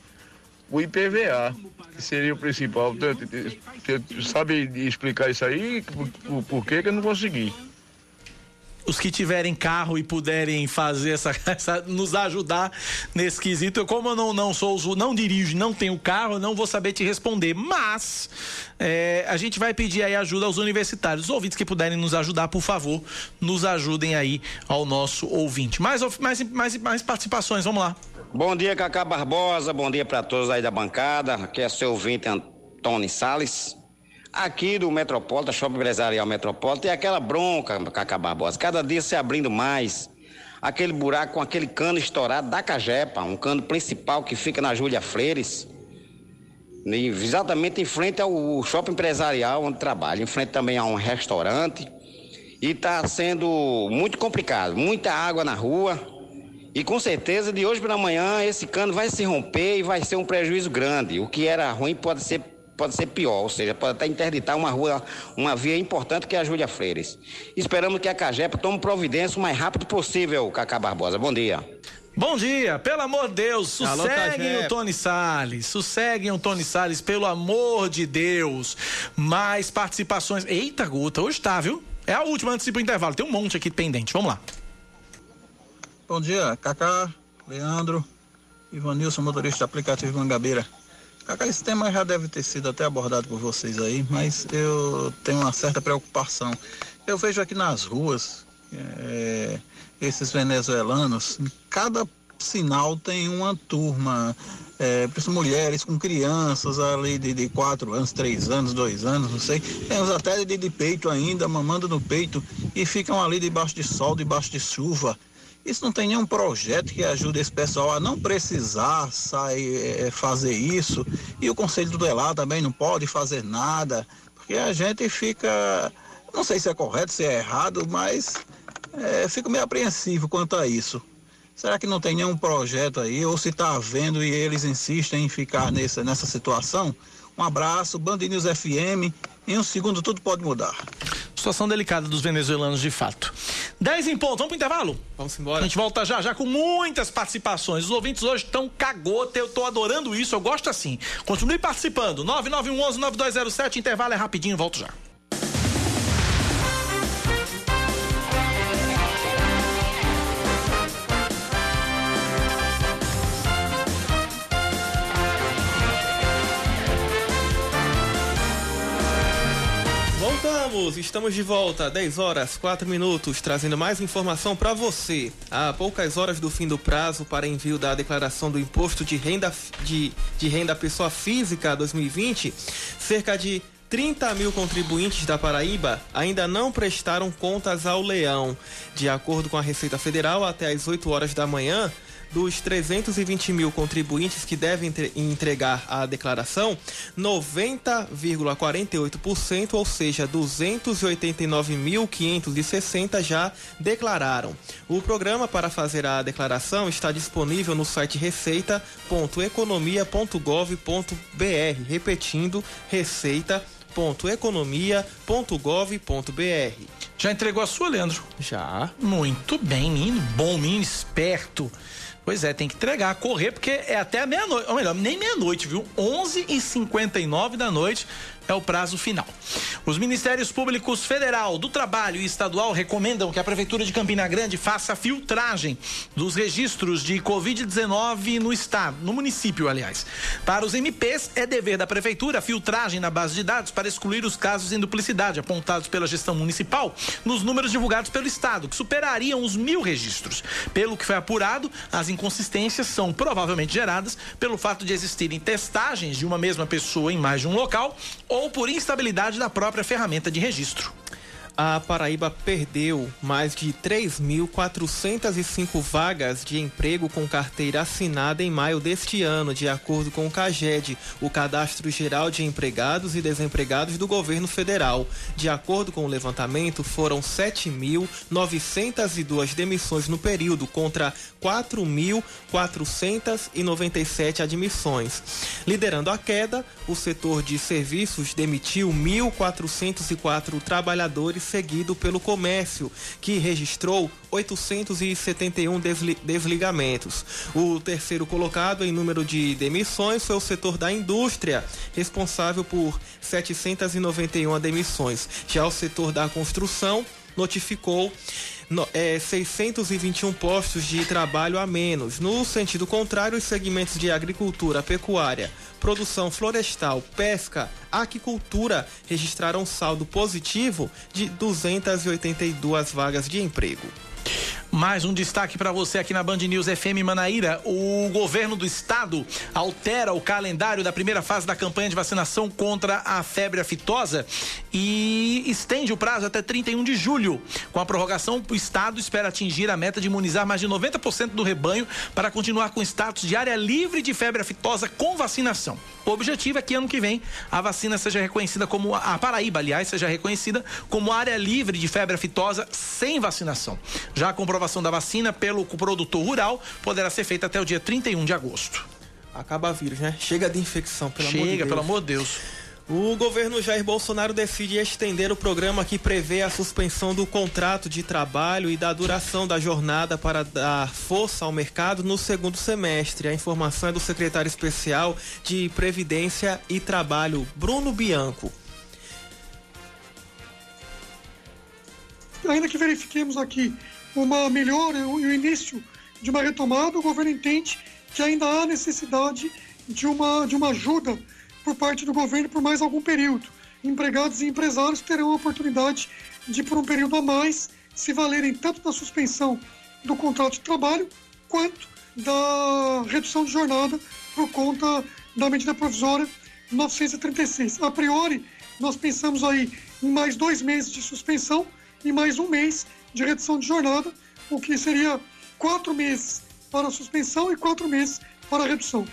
o IPVA, que seria o principal. Você sabe explicar isso aí? Por, por- que eu não consegui? Os que tiverem carro e puderem fazer essa, *laughs* essa nos ajudar nesse quesito. Eu, como eu não, não sou, não dirijo, não tenho carro, não vou saber te responder. Mas é, a gente vai pedir aí ajuda aos universitários. Os ouvintes que puderem nos ajudar, por favor, nos ajudem aí ao nosso ouvinte. Mais, mais, mais, mais participações, vamos lá. Bom dia, Cacá Barbosa. Bom dia para todos aí da bancada. Aqui é seu ouvinte Antônio Sales. Aqui do Metropolita, Shopping Empresarial Metropolita, tem aquela bronca, Cacá Barbosa. Cada dia se abrindo mais. Aquele buraco com aquele cano estourado da Cajepa, um cano principal que fica na Júlia Freires. Exatamente em frente ao shopping empresarial onde trabalho, em frente também a um restaurante. E está sendo muito complicado, muita água na rua. E com certeza de hoje para amanhã esse cano vai se romper e vai ser um prejuízo grande. O que era ruim pode ser pode ser pior, ou seja, pode até interditar uma rua, uma via importante que é a Júlia Freires. Esperamos que a Cagepa tome providência o mais rápido possível, Cacá Barbosa. Bom dia. Bom dia, pelo amor de Deus, sosseguem o Tony Salles, sosseguem o Tony Salles, pelo amor de Deus. Mais participações. Eita, Guta, hoje tá, viu? É a última antes de ir pro intervalo, tem um monte aqui pendente, vamos lá. Bom dia, Cacá, Leandro, Ivanilson, motorista de aplicativo Mangabeira. Esse tema já deve ter sido até abordado por vocês aí, mas eu tenho uma certa preocupação. Eu vejo aqui nas ruas é, esses venezuelanos, cada sinal tem uma turma, é, mulheres com crianças ali de, de quatro anos, três anos, dois anos, não sei. Tem uns até de, de peito ainda, mamando no peito, e ficam ali debaixo de sol, debaixo de chuva. Isso não tem nenhum projeto que ajude esse pessoal a não precisar sair é, fazer isso. E o Conselho Tutelar também não pode fazer nada, porque a gente fica, não sei se é correto, se é errado, mas é, fico meio apreensivo quanto a isso. Será que não tem nenhum projeto aí, ou se está havendo e eles insistem em ficar nessa, nessa situação? Um abraço, Band News FM. Em um segundo tudo pode mudar. Situação delicada dos venezuelanos de fato. 10 em ponto, vamos pro intervalo? Vamos embora. A gente volta já já com muitas participações. Os ouvintes hoje estão cagota, eu tô adorando isso, eu gosto assim. Continue participando. 9911 9207, intervalo é rapidinho, volto já. Estamos de volta, 10 horas 4 minutos, trazendo mais informação para você. Há poucas horas do fim do prazo para envio da declaração do imposto de renda de, de renda pessoa física 2020, cerca de 30 mil contribuintes da Paraíba ainda não prestaram contas ao leão. De acordo com a Receita Federal, até às 8 horas da manhã, dos 320 mil contribuintes que devem entregar a declaração, 90,48%, ou seja, 289.560 já declararam. O programa para fazer a declaração está disponível no site receita.economia.gov.br, repetindo, receita.economia.gov.br. Já entregou a sua, Leandro? Já. Muito bem, menino bom, menino esperto. Pois é, tem que entregar, correr, porque é até meia-noite, ou melhor, nem meia-noite, viu? 11h59 da noite é o prazo final. Os Ministérios Públicos Federal, do Trabalho e Estadual recomendam que a Prefeitura de Campina Grande faça filtragem dos registros de Covid-19 no estado, no município, aliás. Para os MPs, é dever da Prefeitura filtragem na base de dados para excluir os casos em duplicidade apontados pela gestão municipal nos números divulgados pelo Estado, que superariam os mil registros. Pelo que foi apurado, as inconsistências são provavelmente geradas pelo fato de existirem testagens de uma mesma pessoa em mais de um local ou por instabilidade da própria ferramenta de registro a Paraíba perdeu mais de 3.405 vagas de emprego com carteira assinada em maio deste ano, de acordo com o CAGED, o Cadastro Geral de Empregados e Desempregados do Governo Federal. De acordo com o levantamento, foram 7.902 demissões no período, contra 4.497 admissões. Liderando a queda, o setor de serviços demitiu 1.404 trabalhadores seguido pelo comércio, que registrou 871 desligamentos. O terceiro colocado em número de demissões foi o setor da indústria, responsável por 791 demissões. Já o setor da construção notificou no, é, 621 postos de trabalho a menos. No sentido contrário, os segmentos de agricultura, pecuária, produção florestal, pesca, aquicultura registraram saldo positivo de 282 vagas de emprego. Mais um destaque para você aqui na Band News FM Manaíra. O governo do estado altera o calendário da primeira fase da campanha de vacinação contra a febre aftosa e estende o prazo até 31 de julho. Com a prorrogação, o estado espera atingir a meta de imunizar mais de 90% do rebanho para continuar com status de área livre de febre aftosa com vacinação. O objetivo é que ano que vem a vacina seja reconhecida como a Paraíba, aliás, seja reconhecida como área livre de febre aftosa sem vacinação. Já a comprovação da vacina pelo produtor rural poderá ser feita até o dia 31 de agosto. Acaba vírus, né? Chega de infecção, pelo Chega, amor de Deus. pelo amor de Deus. O governo Jair Bolsonaro decide estender o programa que prevê a suspensão do contrato de trabalho e da duração da jornada para dar força ao mercado no segundo semestre. A informação é do secretário especial de Previdência e Trabalho, Bruno Bianco. Ainda que verifiquemos aqui uma melhora e o início de uma retomada, o governo entende que ainda há necessidade de uma, de uma ajuda por parte do governo por mais algum período. Empregados e empresários terão a oportunidade de, por um período a mais, se valerem tanto da suspensão do contrato de trabalho quanto da redução de jornada por conta da medida provisória 936. A priori, nós pensamos aí em mais dois meses de suspensão e mais um mês de redução de jornada, o que seria quatro meses para a suspensão e quatro meses para a redução.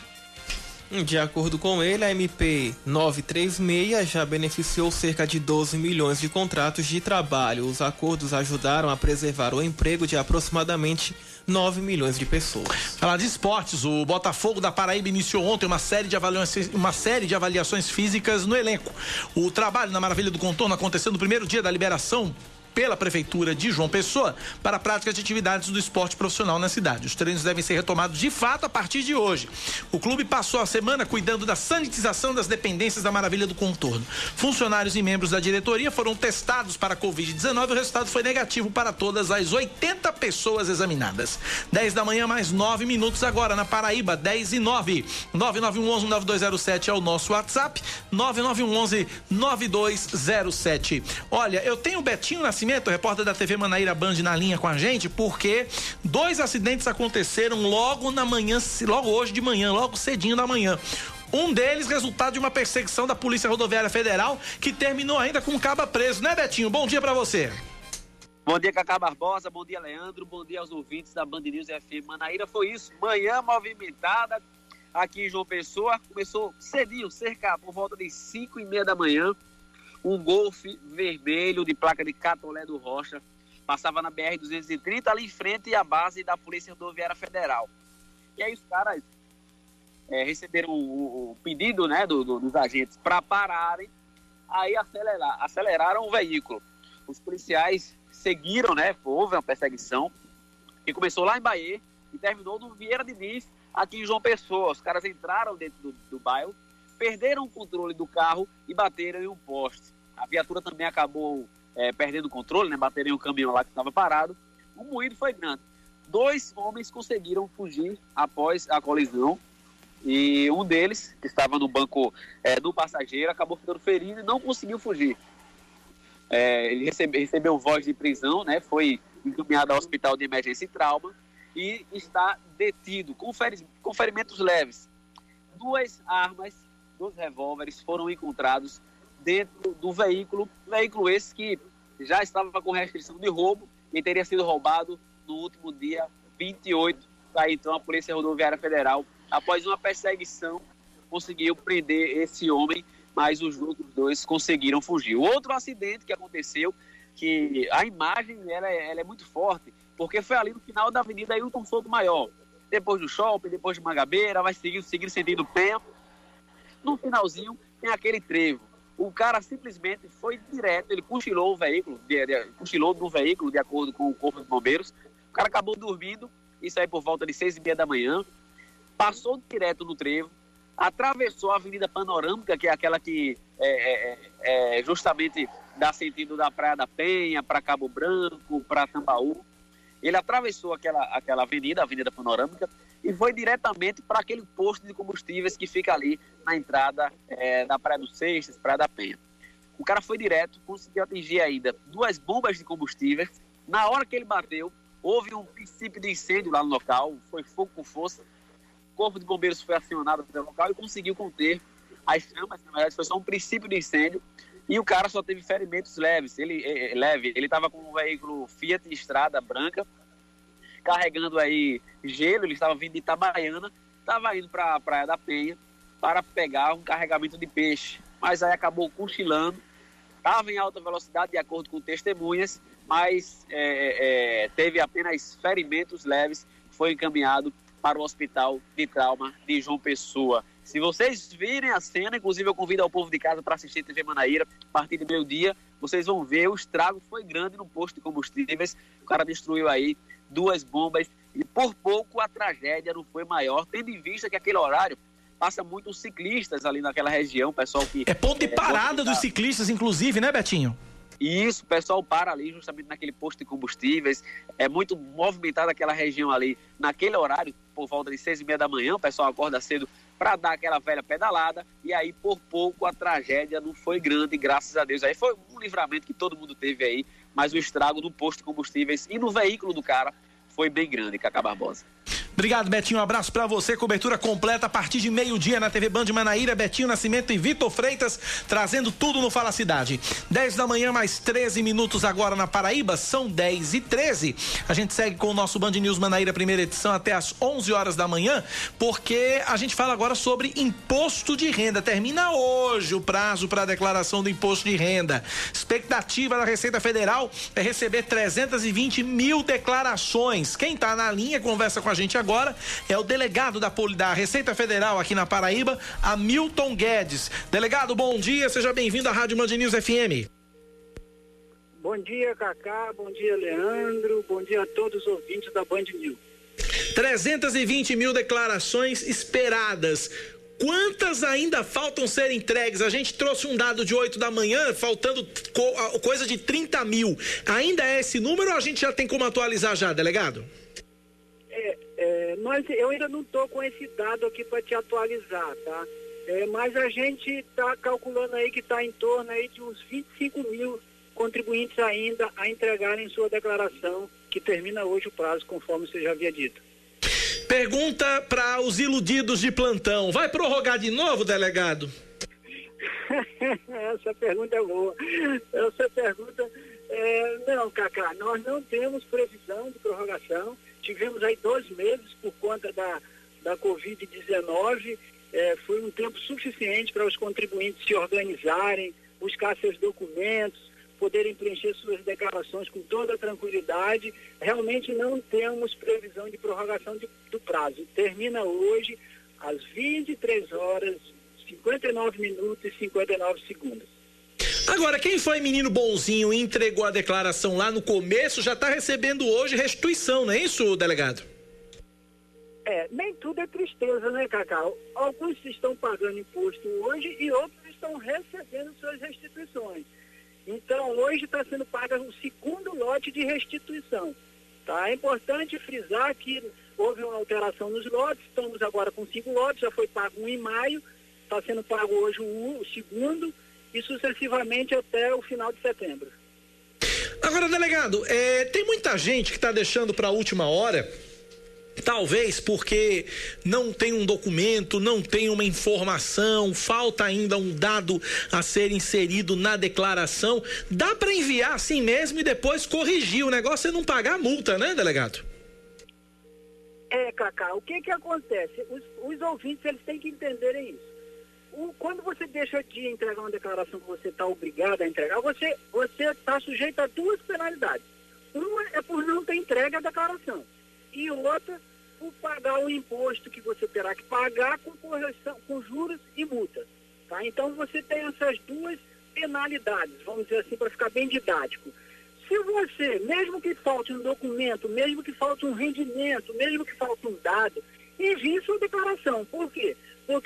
De acordo com ele, a MP 936 já beneficiou cerca de 12 milhões de contratos de trabalho. Os acordos ajudaram a preservar o emprego de aproximadamente 9 milhões de pessoas. Falar de esportes, o Botafogo da Paraíba iniciou ontem uma série de avaliações, uma série de avaliações físicas no elenco. O trabalho na Maravilha do Contorno aconteceu no primeiro dia da liberação pela Prefeitura de João Pessoa para a prática de atividades do esporte profissional na cidade. Os treinos devem ser retomados de fato a partir de hoje. O clube passou a semana cuidando da sanitização das dependências da Maravilha do Contorno. Funcionários e membros da diretoria foram testados para a Covid-19 e o resultado foi negativo para todas as 80 pessoas examinadas. 10 da manhã, mais 9 minutos agora na Paraíba, 10 e 9. 9911-9207 é o nosso WhatsApp, 9911-9207. Olha, eu tenho o Betinho Nascimento, repórter da TV Manaíra Band na linha com a gente, porque dois acidentes aconteceram logo na manhã, logo hoje de manhã, logo cedinho da manhã. Um deles, resultado de uma perseguição da Polícia Rodoviária Federal, que terminou ainda com um caba preso, né, Betinho? Bom dia para você. Bom dia, Cacá Barbosa. Bom dia, Leandro. Bom dia aos ouvintes da Band News FM. Manaíra foi isso. Manhã movimentada aqui em João Pessoa. Começou cedinho, cerca por volta de 5 e meia da manhã. Um golfe vermelho de placa de Catolé do Rocha passava na BR-230 ali em frente à base da Polícia Rodoviária Federal. E aí os caras é, receberam o, o, pedido né, do, do, dos agentes para pararem, aí acelerar, aceleraram o veículo. Os policiais seguiram, né? Houve uma perseguição que começou lá em Bahia e terminou no Vieira de Nis, aqui em João Pessoa. Os caras entraram dentro do, do bairro, perderam o controle do carro e bateram em um poste. A viatura também acabou é, perdendo o controle, né? Bateram em um caminhão lá que estava parado. O moído foi grande. Dois homens conseguiram fugir após a colisão e um deles, que estava no banco é, do passageiro, acabou ficando ferido e não conseguiu fugir. É, ele recebe, recebeu voz de prisão, né? Foi encaminhado ao hospital de emergência e trauma e está detido com, feri com ferimentos leves. Duas armas, dois revólveres foram encontrados dentro do veículo, veículo esse que já estava com restrição de roubo e teria sido roubado no último dia 28. Aí então a Polícia Rodoviária Federal, após uma perseguição, conseguiu prender esse homem mas os outros dois conseguiram fugir. Outro acidente que aconteceu, que a imagem ela é, ela é muito forte, porque foi ali no final da Avenida Ailton Souto Maior. Depois do shopping, depois de Mangabeira, vai seguir, seguir sentido Penha. No finalzinho tem aquele trevo. O cara simplesmente foi direto, ele cochilou o veículo, de, de, cochilou no veículo, de acordo com o Corpo de Bombeiros. O cara acabou dormindo, isso aí por volta de seis e meia da manhã, passou direto no trevo, atravessou a Avenida Panorâmica, que é aquela que é, é, é justamente dá sentido da Praia da Penha para Cabo Branco, para Tambaú. Ele atravessou aquela, aquela avenida, a Avenida Panorâmica, e foi diretamente para aquele posto de combustíveis que fica ali na entrada é, da Praia dos Seixas, Praia da Penha. O cara foi direto, conseguiu atingir ainda duas bombas de combustíveis. Na hora que ele bateu, houve um princípio de incêndio lá no local, foi fogo com força. O corpo de bombeiros foi acionado pelo local e conseguiu conter as chamas. Na verdade, foi só um princípio de incêndio. E o cara só teve ferimentos leves. Ele é, leve, ele estava com um veículo Fiat Estrada branca, carregando aí gelo. Ele estava vindo de Itabaiana, estava indo para a Praia da Penha para pegar um carregamento de peixe. Mas aí acabou cochilando estava em alta velocidade, de acordo com testemunhas, mas é, é, teve apenas ferimentos leves, foi encaminhado para o Hospital de Trauma de João Pessoa. Se vocês virem a cena, inclusive eu convido ao povo de casa para assistir TV Manaíra a partir de meio-dia, vocês vão ver o estrago foi grande no posto de combustíveis. O cara destruiu aí duas bombas e por pouco a tragédia não foi maior, tendo em vista que aquele horário passa muitos ciclistas ali naquela região, pessoal que. É ponto de é, parada dos ciclistas, inclusive, né, Betinho? Isso, o pessoal para ali justamente naquele posto de combustíveis. É muito movimentada aquela região ali. Naquele horário, por volta de seis e meia da manhã, o pessoal acorda cedo para dar aquela velha pedalada. E aí, por pouco, a tragédia não foi grande, graças a Deus. Aí foi um livramento que todo mundo teve aí. Mas o estrago no posto de combustíveis e no veículo do cara foi bem grande, Cacá Barbosa. Obrigado, Betinho. Um abraço para você. Cobertura completa a partir de meio-dia na TV Band Manaíra, Betinho Nascimento e Vitor Freitas, trazendo tudo no Fala Cidade. 10 da manhã, mais 13 minutos agora na Paraíba, são 10 e 13. A gente segue com o nosso Band News Manaíra, primeira edição, até as 11 horas da manhã, porque a gente fala agora sobre imposto de renda. Termina hoje o prazo para a declaração do imposto de renda. Expectativa da Receita Federal é receber 320 mil declarações. Quem está na linha conversa com a gente agora é o delegado da, da Receita Federal aqui na Paraíba, Hamilton Guedes. Delegado, bom dia, seja bem-vindo à Rádio Band News FM. Bom dia, Cacá, bom dia, Leandro, bom dia a todos os ouvintes da Band News. 320 mil declarações esperadas. Quantas ainda faltam ser entregues? A gente trouxe um dado de 8 da manhã, faltando co coisa de 30 mil. Ainda é esse número ou a gente já tem como atualizar já, delegado? É, é, nós, eu ainda não estou com esse dado aqui para te atualizar, tá? É, mas a gente está calculando aí que está em torno aí de uns 25 mil contribuintes ainda a entregarem sua declaração, que termina hoje o prazo, conforme você já havia dito. Pergunta para os iludidos de plantão: vai prorrogar de novo, delegado? *laughs* Essa pergunta é boa. Essa pergunta. É, não, Cacá, nós não temos previsão de prorrogação. Tivemos aí dois meses por conta da, da Covid-19. É, foi um tempo suficiente para os contribuintes se organizarem, buscar seus documentos, poderem preencher suas declarações com toda tranquilidade. Realmente não temos previsão de prorrogação de, do prazo. Termina hoje às 23 horas, 59 minutos e 59 segundos. Agora, quem foi menino bonzinho e entregou a declaração lá no começo já está recebendo hoje restituição, não é isso, delegado? É, nem tudo é tristeza, né, Cacau? Alguns estão pagando imposto hoje e outros estão recebendo suas restituições. Então, hoje está sendo pago o segundo lote de restituição. Tá? É importante frisar que houve uma alteração nos lotes, estamos agora com cinco lotes, já foi pago um em maio, está sendo pago hoje o, o segundo e sucessivamente até o final de setembro. Agora, delegado, é, tem muita gente que está deixando para a última hora. Talvez porque não tem um documento, não tem uma informação, falta ainda um dado a ser inserido na declaração. Dá para enviar assim mesmo e depois corrigir. O negócio é não pagar a multa, né, delegado? É, Cacá, o que que acontece? Os, os ouvintes, eles têm que entenderem isso quando você deixa de entregar uma declaração que você está obrigado a entregar, você está sujeito a duas penalidades. Uma é por não ter entregue a declaração e outra por pagar o imposto que você terá que pagar com correção, com juros e multa. Tá? Então você tem essas duas penalidades, vamos dizer assim, para ficar bem didático. Se você, mesmo que falte um documento, mesmo que falte um rendimento, mesmo que falte um dado, envie sua declaração. Por quê?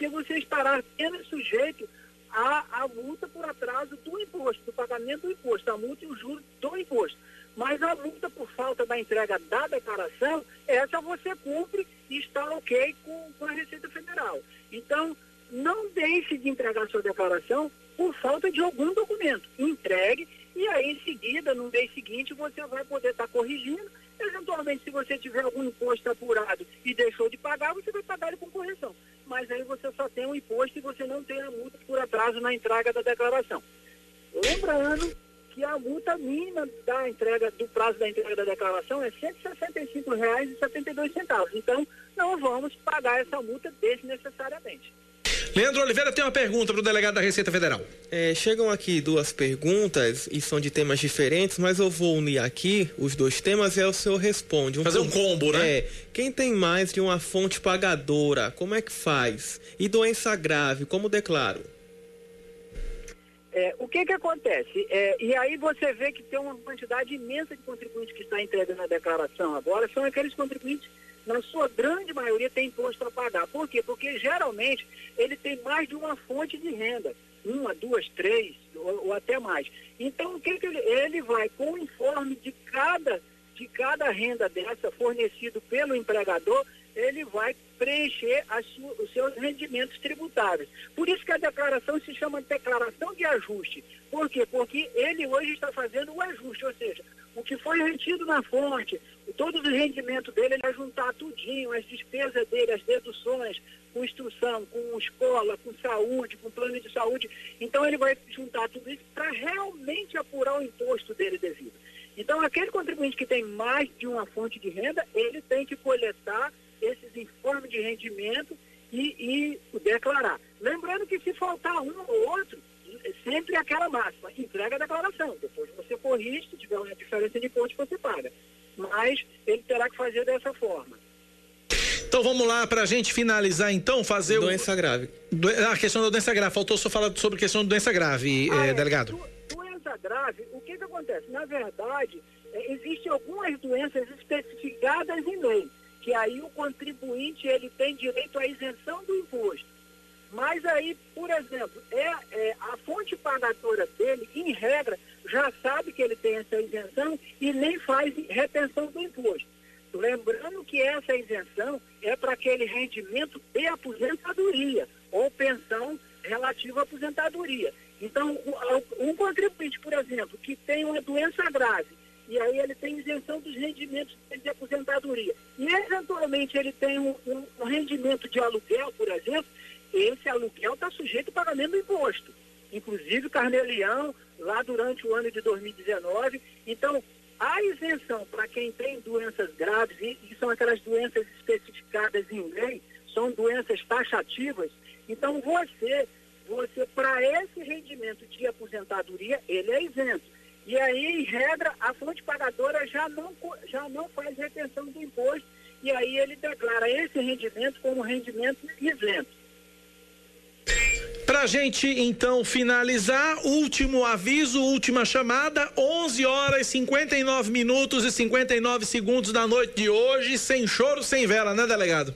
Você estará apenas sujeito a, a multa por atraso do imposto, do pagamento do imposto, a multa e o juro do imposto. Mas a multa por falta da entrega da declaração, essa você cumpre e está ok com, com a Receita Federal. Então, não deixe de entregar sua declaração por falta de algum documento. Entregue e aí em seguida, no mês seguinte, você vai poder estar corrigindo. Eventualmente, se você tiver algum imposto apurado e deixou de pagar, você vai pagar ele com correção. Mas aí você só tem um imposto e você não tem a multa por atraso na entrega da declaração. Lembrando que a multa mínima da entrega, do prazo da entrega da declaração é R$ 165,72. Então, não vamos pagar essa multa desnecessariamente. Leandro Oliveira tem uma pergunta para o delegado da Receita Federal. É, chegam aqui duas perguntas e são de temas diferentes, mas eu vou unir aqui os dois temas e aí o senhor responde. Um Fazer um combo, né? É, quem tem mais de uma fonte pagadora, como é que faz? E doença grave, como declaro? É, o que que acontece? É, e aí você vê que tem uma quantidade imensa de contribuintes que está entregando a declaração agora, são aqueles contribuintes na sua grande maioria, tem imposto a pagar. Por quê? Porque geralmente ele tem mais de uma fonte de renda, uma, duas, três ou, ou até mais. Então, o que, que ele, ele vai com o informe de cada, de cada renda dessa fornecido pelo empregador, ele vai preencher os seus rendimentos tributáveis. Por isso que a declaração se chama declaração de ajuste. Por quê? Porque ele hoje está fazendo o ajuste, ou seja, o que foi retido na fonte, todos os rendimentos dele, ele vai juntar tudinho, as despesas dele, as deduções, com instrução, com escola, com saúde, com plano de saúde. Então ele vai juntar tudo isso para realmente apurar o imposto dele devido. Então aquele contribuinte que tem mais de uma fonte de renda, ele tem que coletar esses informes de rendimento e, e declarar. Lembrando que se faltar um ou outro, é sempre aquela máxima, entrega a declaração. Depois você corrige, se tiver uma diferença de imposto, você paga. Mas ele terá que fazer dessa forma. Então vamos lá para a gente finalizar então, fazer doença o... grave. Do... Ah, a questão da doença grave. Faltou só falar sobre a questão da doença grave, ah, eh, é. delegado. doença grave, o que que acontece? Na verdade, é, existem algumas doenças especificadas em lei, que aí o contribuinte ele tem direito à isenção do imposto. Mas aí, por exemplo, é, é, a fonte pagadora dele, em regra, já sabe que ele tem essa isenção e nem faz retenção do imposto. Lembrando que essa isenção é para aquele rendimento de aposentadoria ou pensão relativa à aposentadoria. Então, um contribuinte, por exemplo, que tem uma doença grave e aí ele tem isenção dos rendimentos de aposentadoria e eventualmente ele tem um, um, um rendimento de aluguel, por exemplo, esse aluguel está sujeito ao pagamento do imposto. Inclusive o Carnelião, lá durante o ano de 2019. Então, a isenção para quem tem doenças graves, e, e são aquelas doenças especificadas em lei, são doenças taxativas, então você, você para esse rendimento de aposentadoria, ele é isento. E aí, em regra, a fonte pagadora já não, já não faz retenção do imposto, e aí ele declara esse rendimento como rendimento isento. Pra gente então finalizar, último aviso, última chamada, 11 horas 59 minutos e 59 segundos da noite de hoje, sem choro, sem vela, né, delegado?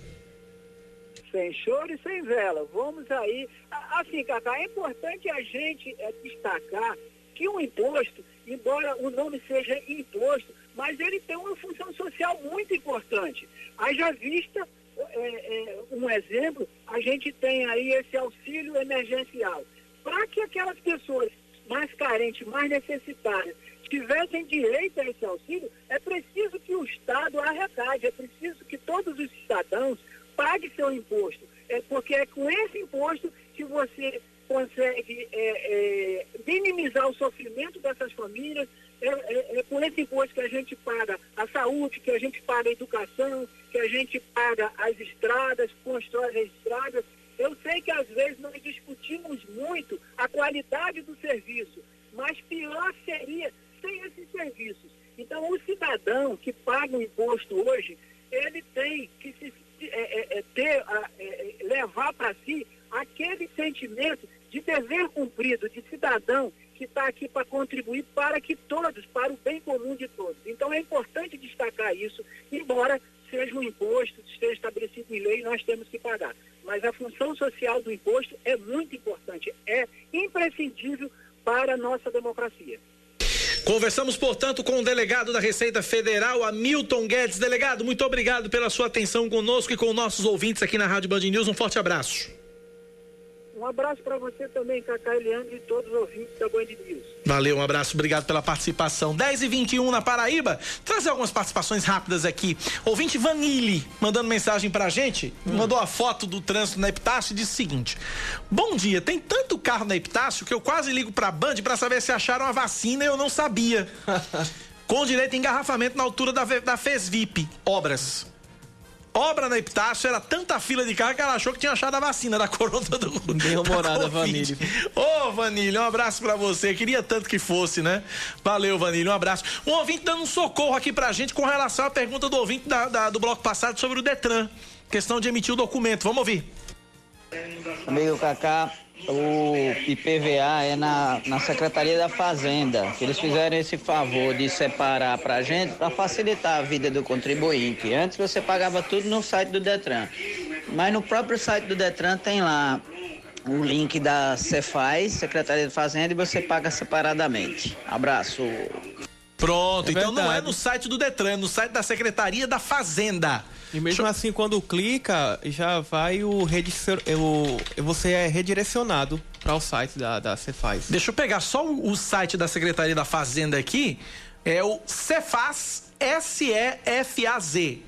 Sem choro e sem vela. Vamos aí. Assim, Cacá, é importante a gente é, destacar que o imposto, embora o nome seja imposto, mas ele tem uma função social muito importante. Haja vista é, é, um exemplo, a gente tem aí esse auxílio emergencial. Para que aquelas pessoas mais carentes, mais necessitadas, tivessem direito a esse auxílio, é preciso que o Estado arrecade, é preciso que todos os cidadãos paguem seu imposto. É porque é com esse imposto que você consegue é, é, minimizar o sofrimento dessas famílias, é, é, é por esse imposto que a gente paga a saúde, que a gente paga a educação, que a gente paga as estradas, constrói as estradas. Eu sei que às vezes nós discutimos muito a qualidade do serviço, mas pior seria sem esses serviços. Então, o cidadão que paga o imposto hoje, ele tem que se, é, é, é ter, é, levar para si aquele sentimento de dever cumprido, de cidadão que está aqui para contribuir para que todos, para o bem comum de todos. Então é importante destacar isso, embora seja um imposto, esteja estabelecido em lei, nós temos que pagar. mas a função social do imposto é muito importante, é imprescindível para a nossa democracia. Conversamos, portanto, com o delegado da Receita Federal, Hamilton Guedes. Delegado, muito obrigado pela sua atenção conosco e com nossos ouvintes aqui na Rádio Band News. Um forte abraço. Um abraço para você também, Cacá Eliane e todos os ouvintes da Band News. Valeu, um abraço, obrigado pela participação. 10 e 21 na Paraíba. Trazer algumas participações rápidas aqui. Ouvinte Vanille mandando mensagem pra gente, hum. mandou a foto do trânsito na Epitácio e disse o seguinte: Bom dia, tem tanto carro na Epitácio que eu quase ligo pra Band pra saber se acharam a vacina e eu não sabia. *laughs* Com direito a engarrafamento na altura da, da FESVIP. Obras obra na Epitácio, era tanta fila de carro que ela achou que tinha achado a vacina da corona do Bem humorada, Vanille. Ô, Vanille, um abraço para você. Queria tanto que fosse, né? Valeu, Vanille, um abraço. Um ouvinte dando um socorro aqui pra gente com relação à pergunta do ouvinte da, da, do bloco passado sobre o Detran. Questão de emitir o documento. Vamos ouvir. Amigo Cacá, o IPVA é na, na Secretaria da Fazenda, que eles fizeram esse favor de separar para a gente para facilitar a vida do contribuinte. Antes você pagava tudo no site do Detran, mas no próprio site do Detran tem lá o link da Cefaz, Secretaria da Fazenda, e você paga separadamente. Abraço. Pronto, é então não é no site do Detran, é no site da Secretaria da Fazenda. E mesmo Deixa... assim, quando clica, já vai o, o você é redirecionado para o site da, da Cefaz. Deixa eu pegar só o, o site da Secretaria da Fazenda aqui. É o Cefaz S-E-F-A-Z.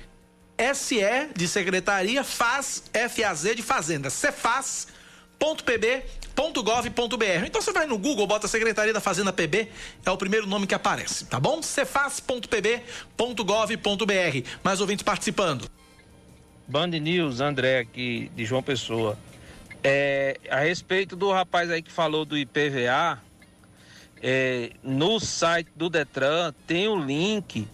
S-E de Secretaria, Faz F-A-Z de Fazenda. Cefaz.pb.gov.br. Então você vai no Google, bota Secretaria da Fazenda PB, é o primeiro nome que aparece, tá bom? cefaz.pb.gov.br. Mais ouvintes participando. Band News, André aqui de João Pessoa. É, a respeito do rapaz aí que falou do IPVA, é, no site do Detran tem o um link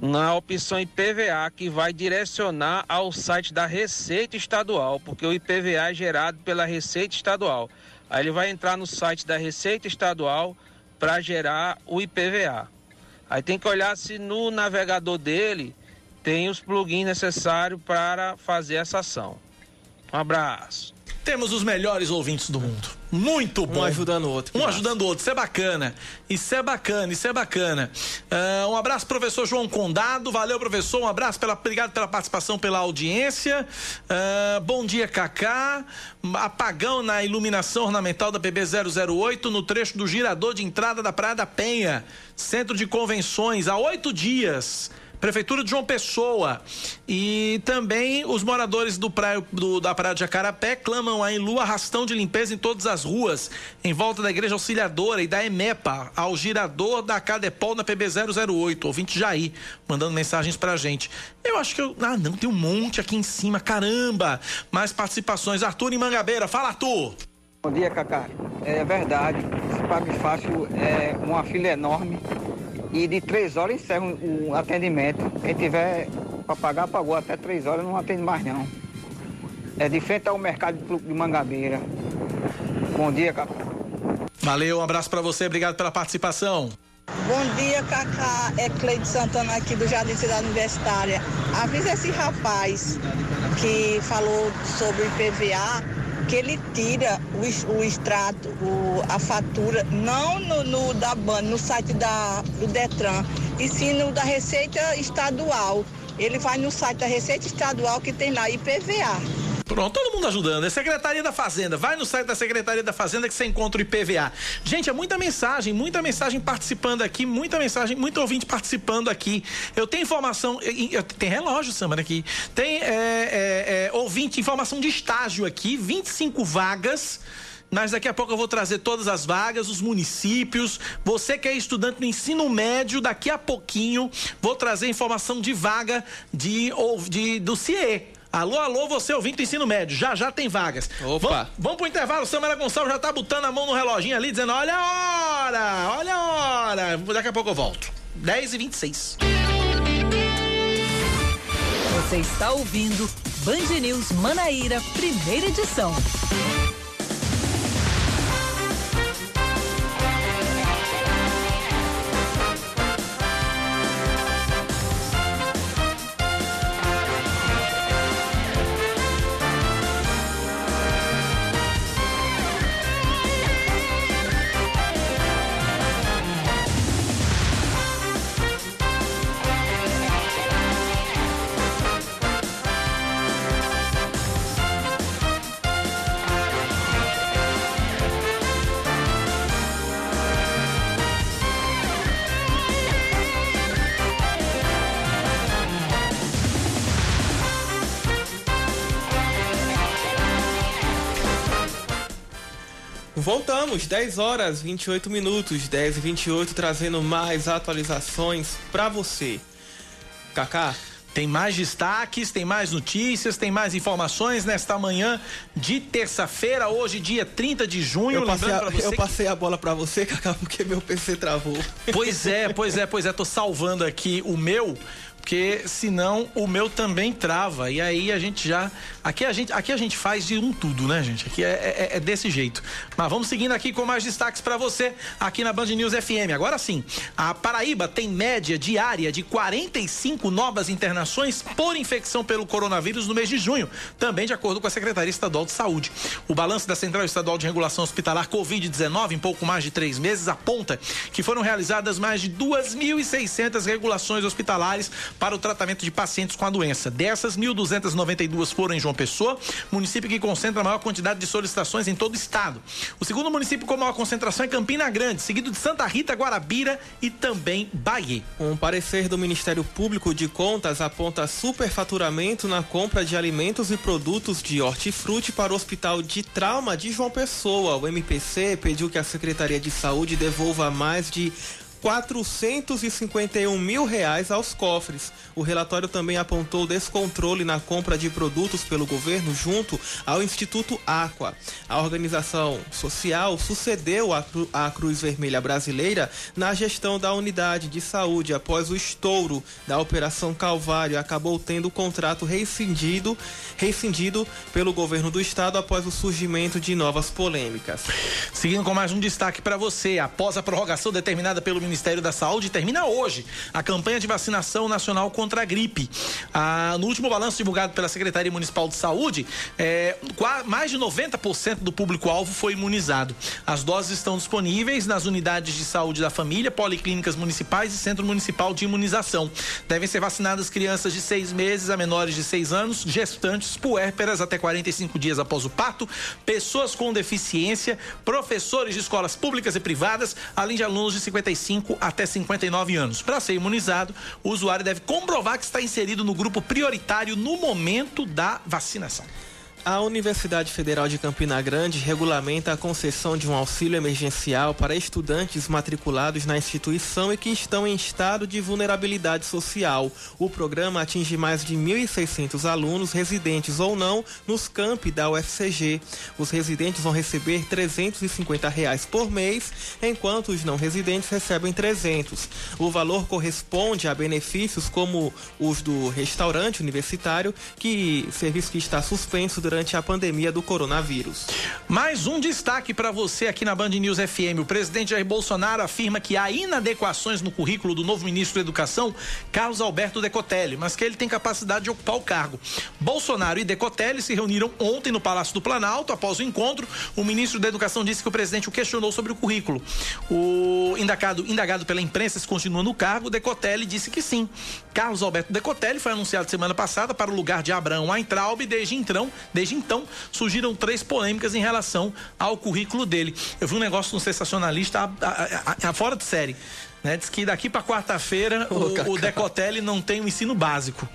na opção IPVA que vai direcionar ao site da Receita Estadual, porque o IPVA é gerado pela Receita Estadual. Aí ele vai entrar no site da Receita Estadual para gerar o IPVA. Aí tem que olhar se no navegador dele tem os plugins necessários para fazer essa ação. Um abraço. Temos os melhores ouvintes do mundo. Muito bom. Um ajudando o outro. Um massa. ajudando o outro. Isso é bacana. Isso é bacana, isso é bacana. Uh, um abraço, professor João Condado. Valeu, professor. Um abraço. Pela, obrigado pela participação, pela audiência. Uh, bom dia, Cacá. Apagão na iluminação ornamental da PB 008 no trecho do girador de entrada da Praia da Penha. Centro de convenções. Há oito dias. Prefeitura de João Pessoa. E também os moradores do praia, do, da Praia de Jacarapé clamam a Enlu arrastão de limpeza em todas as ruas, em volta da Igreja Auxiliadora e da EMEPA, ao girador da Cadepol na PB 008. Ouvinte Jair, mandando mensagens pra gente. Eu acho que eu. Ah, não, tem um monte aqui em cima, caramba! Mais participações. Arthur em Mangabeira. Fala, Arthur! Bom dia, Cacá. É verdade, esse Pague Fácil é uma fila enorme e de três horas encerra o atendimento. Quem tiver para pagar, pagou até três horas, não atende mais não. É de frente ao mercado de Mangabeira. Bom dia, Cacá. Valeu, um abraço para você, obrigado pela participação. Bom dia, Cacá. É Cleide Santana aqui do Jardim Cidade Universitária. Avisa esse rapaz que falou sobre o IPVA que ele tira o, o extrato, o, a fatura, não no, no da BAN, no site da, do Detran, e sim no da Receita Estadual. Ele vai no site da Receita Estadual que tem lá IPVA. Pronto, todo mundo ajudando. É Secretaria da Fazenda. Vai no site da Secretaria da Fazenda que você encontra o IPVA. Gente, é muita mensagem, muita mensagem participando aqui, muita mensagem, muito ouvinte participando aqui. Eu tenho informação, tem relógio, Samara, aqui. Tem é, é, é, ouvinte, informação de estágio aqui, 25 vagas. Mas daqui a pouco eu vou trazer todas as vagas, os municípios. Você que é estudante no ensino médio, daqui a pouquinho vou trazer informação de vaga de, de do CIE. Alô, alô, você ouvinte do ensino médio, já já tem vagas. Opa! Vamos, vamos pro intervalo, Samara Gonçalves já tá botando a mão no reloginho ali, dizendo, olha a hora, olha a hora. Daqui a pouco eu volto. 10 e 26 Você está ouvindo Band News Manaíra, primeira edição. Voltamos, 10 horas 28 minutos, 10 e 28, trazendo mais atualizações para você. Kaká, tem mais destaques, tem mais notícias, tem mais informações nesta manhã de terça-feira, hoje, dia 30 de junho. Eu passei, a, eu passei que... a bola para você, Cacá, porque meu PC travou. Pois é, pois é, pois é. Tô salvando aqui o meu porque senão o meu também trava. E aí a gente já. Aqui a gente, aqui a gente faz de um tudo, né, gente? Aqui é, é, é desse jeito. Mas vamos seguindo aqui com mais destaques para você aqui na Band News FM. Agora sim, a Paraíba tem média diária de 45 novas internações por infecção pelo coronavírus no mês de junho, também de acordo com a Secretaria Estadual de Saúde. O balanço da Central Estadual de Regulação Hospitalar Covid-19, em pouco mais de três meses, aponta que foram realizadas mais de 2.600 regulações hospitalares para o tratamento de pacientes com a doença. Dessas, 1.292 foram em João Pessoa, município que concentra a maior quantidade de solicitações em todo o estado. O segundo município com maior concentração é Campina Grande, seguido de Santa Rita, Guarabira e também Bahia. Um parecer do Ministério Público de Contas aponta superfaturamento na compra de alimentos e produtos de hortifruti para o Hospital de Trauma de João Pessoa. O MPC pediu que a Secretaria de Saúde devolva mais de 451 mil reais aos cofres. O relatório também apontou descontrole na compra de produtos pelo governo junto ao Instituto Aqua. A organização social sucedeu à Cruz Vermelha Brasileira na gestão da unidade de saúde após o estouro da Operação Calvário. Acabou tendo o contrato rescindido, rescindido pelo governo do estado após o surgimento de novas polêmicas. Seguindo com mais um destaque para você, após a prorrogação determinada pelo Ministério da Saúde, termina hoje a campanha de vacinação nacional contra a gripe. Ah, no último balanço divulgado pela Secretaria Municipal de Saúde, é, mais de 90% do público-alvo foi imunizado. As doses estão disponíveis nas unidades de saúde da família, policlínicas municipais e Centro Municipal de Imunização. Devem ser vacinadas crianças de seis meses a menores de seis anos, gestantes, puérperas até 45 dias após o parto, pessoas com deficiência, professores de escolas públicas e privadas, além de alunos de 55 55 até 59 anos. Para ser imunizado, o usuário deve comprovar que está inserido no grupo prioritário no momento da vacinação. A Universidade Federal de Campina Grande regulamenta a concessão de um auxílio emergencial para estudantes matriculados na instituição e que estão em estado de vulnerabilidade social. O programa atinge mais de 1.600 alunos, residentes ou não, nos campi da UFCG. Os residentes vão receber 350 reais por mês, enquanto os não residentes recebem 300. O valor corresponde a benefícios como os do restaurante universitário, que serviço que está suspenso durante a pandemia do coronavírus. Mais um destaque para você aqui na Band News FM. O presidente Jair Bolsonaro afirma que há inadequações no currículo do novo ministro da Educação, Carlos Alberto Decotelli, mas que ele tem capacidade de ocupar o cargo. Bolsonaro e Decotelli se reuniram ontem no Palácio do Planalto. Após o encontro, o ministro da Educação disse que o presidente o questionou sobre o currículo. O indagado, indagado pela imprensa se continua no cargo, Decotelli disse que sim. Carlos Alberto Decotelli foi anunciado semana passada para o lugar de Abraão Weintraub desde então, Desde então, surgiram três polêmicas em relação ao currículo dele. Eu vi um negócio no sensacionalista a, a, a, fora de série. Né? Diz que daqui para quarta-feira o, o Decotelli não tem o ensino básico.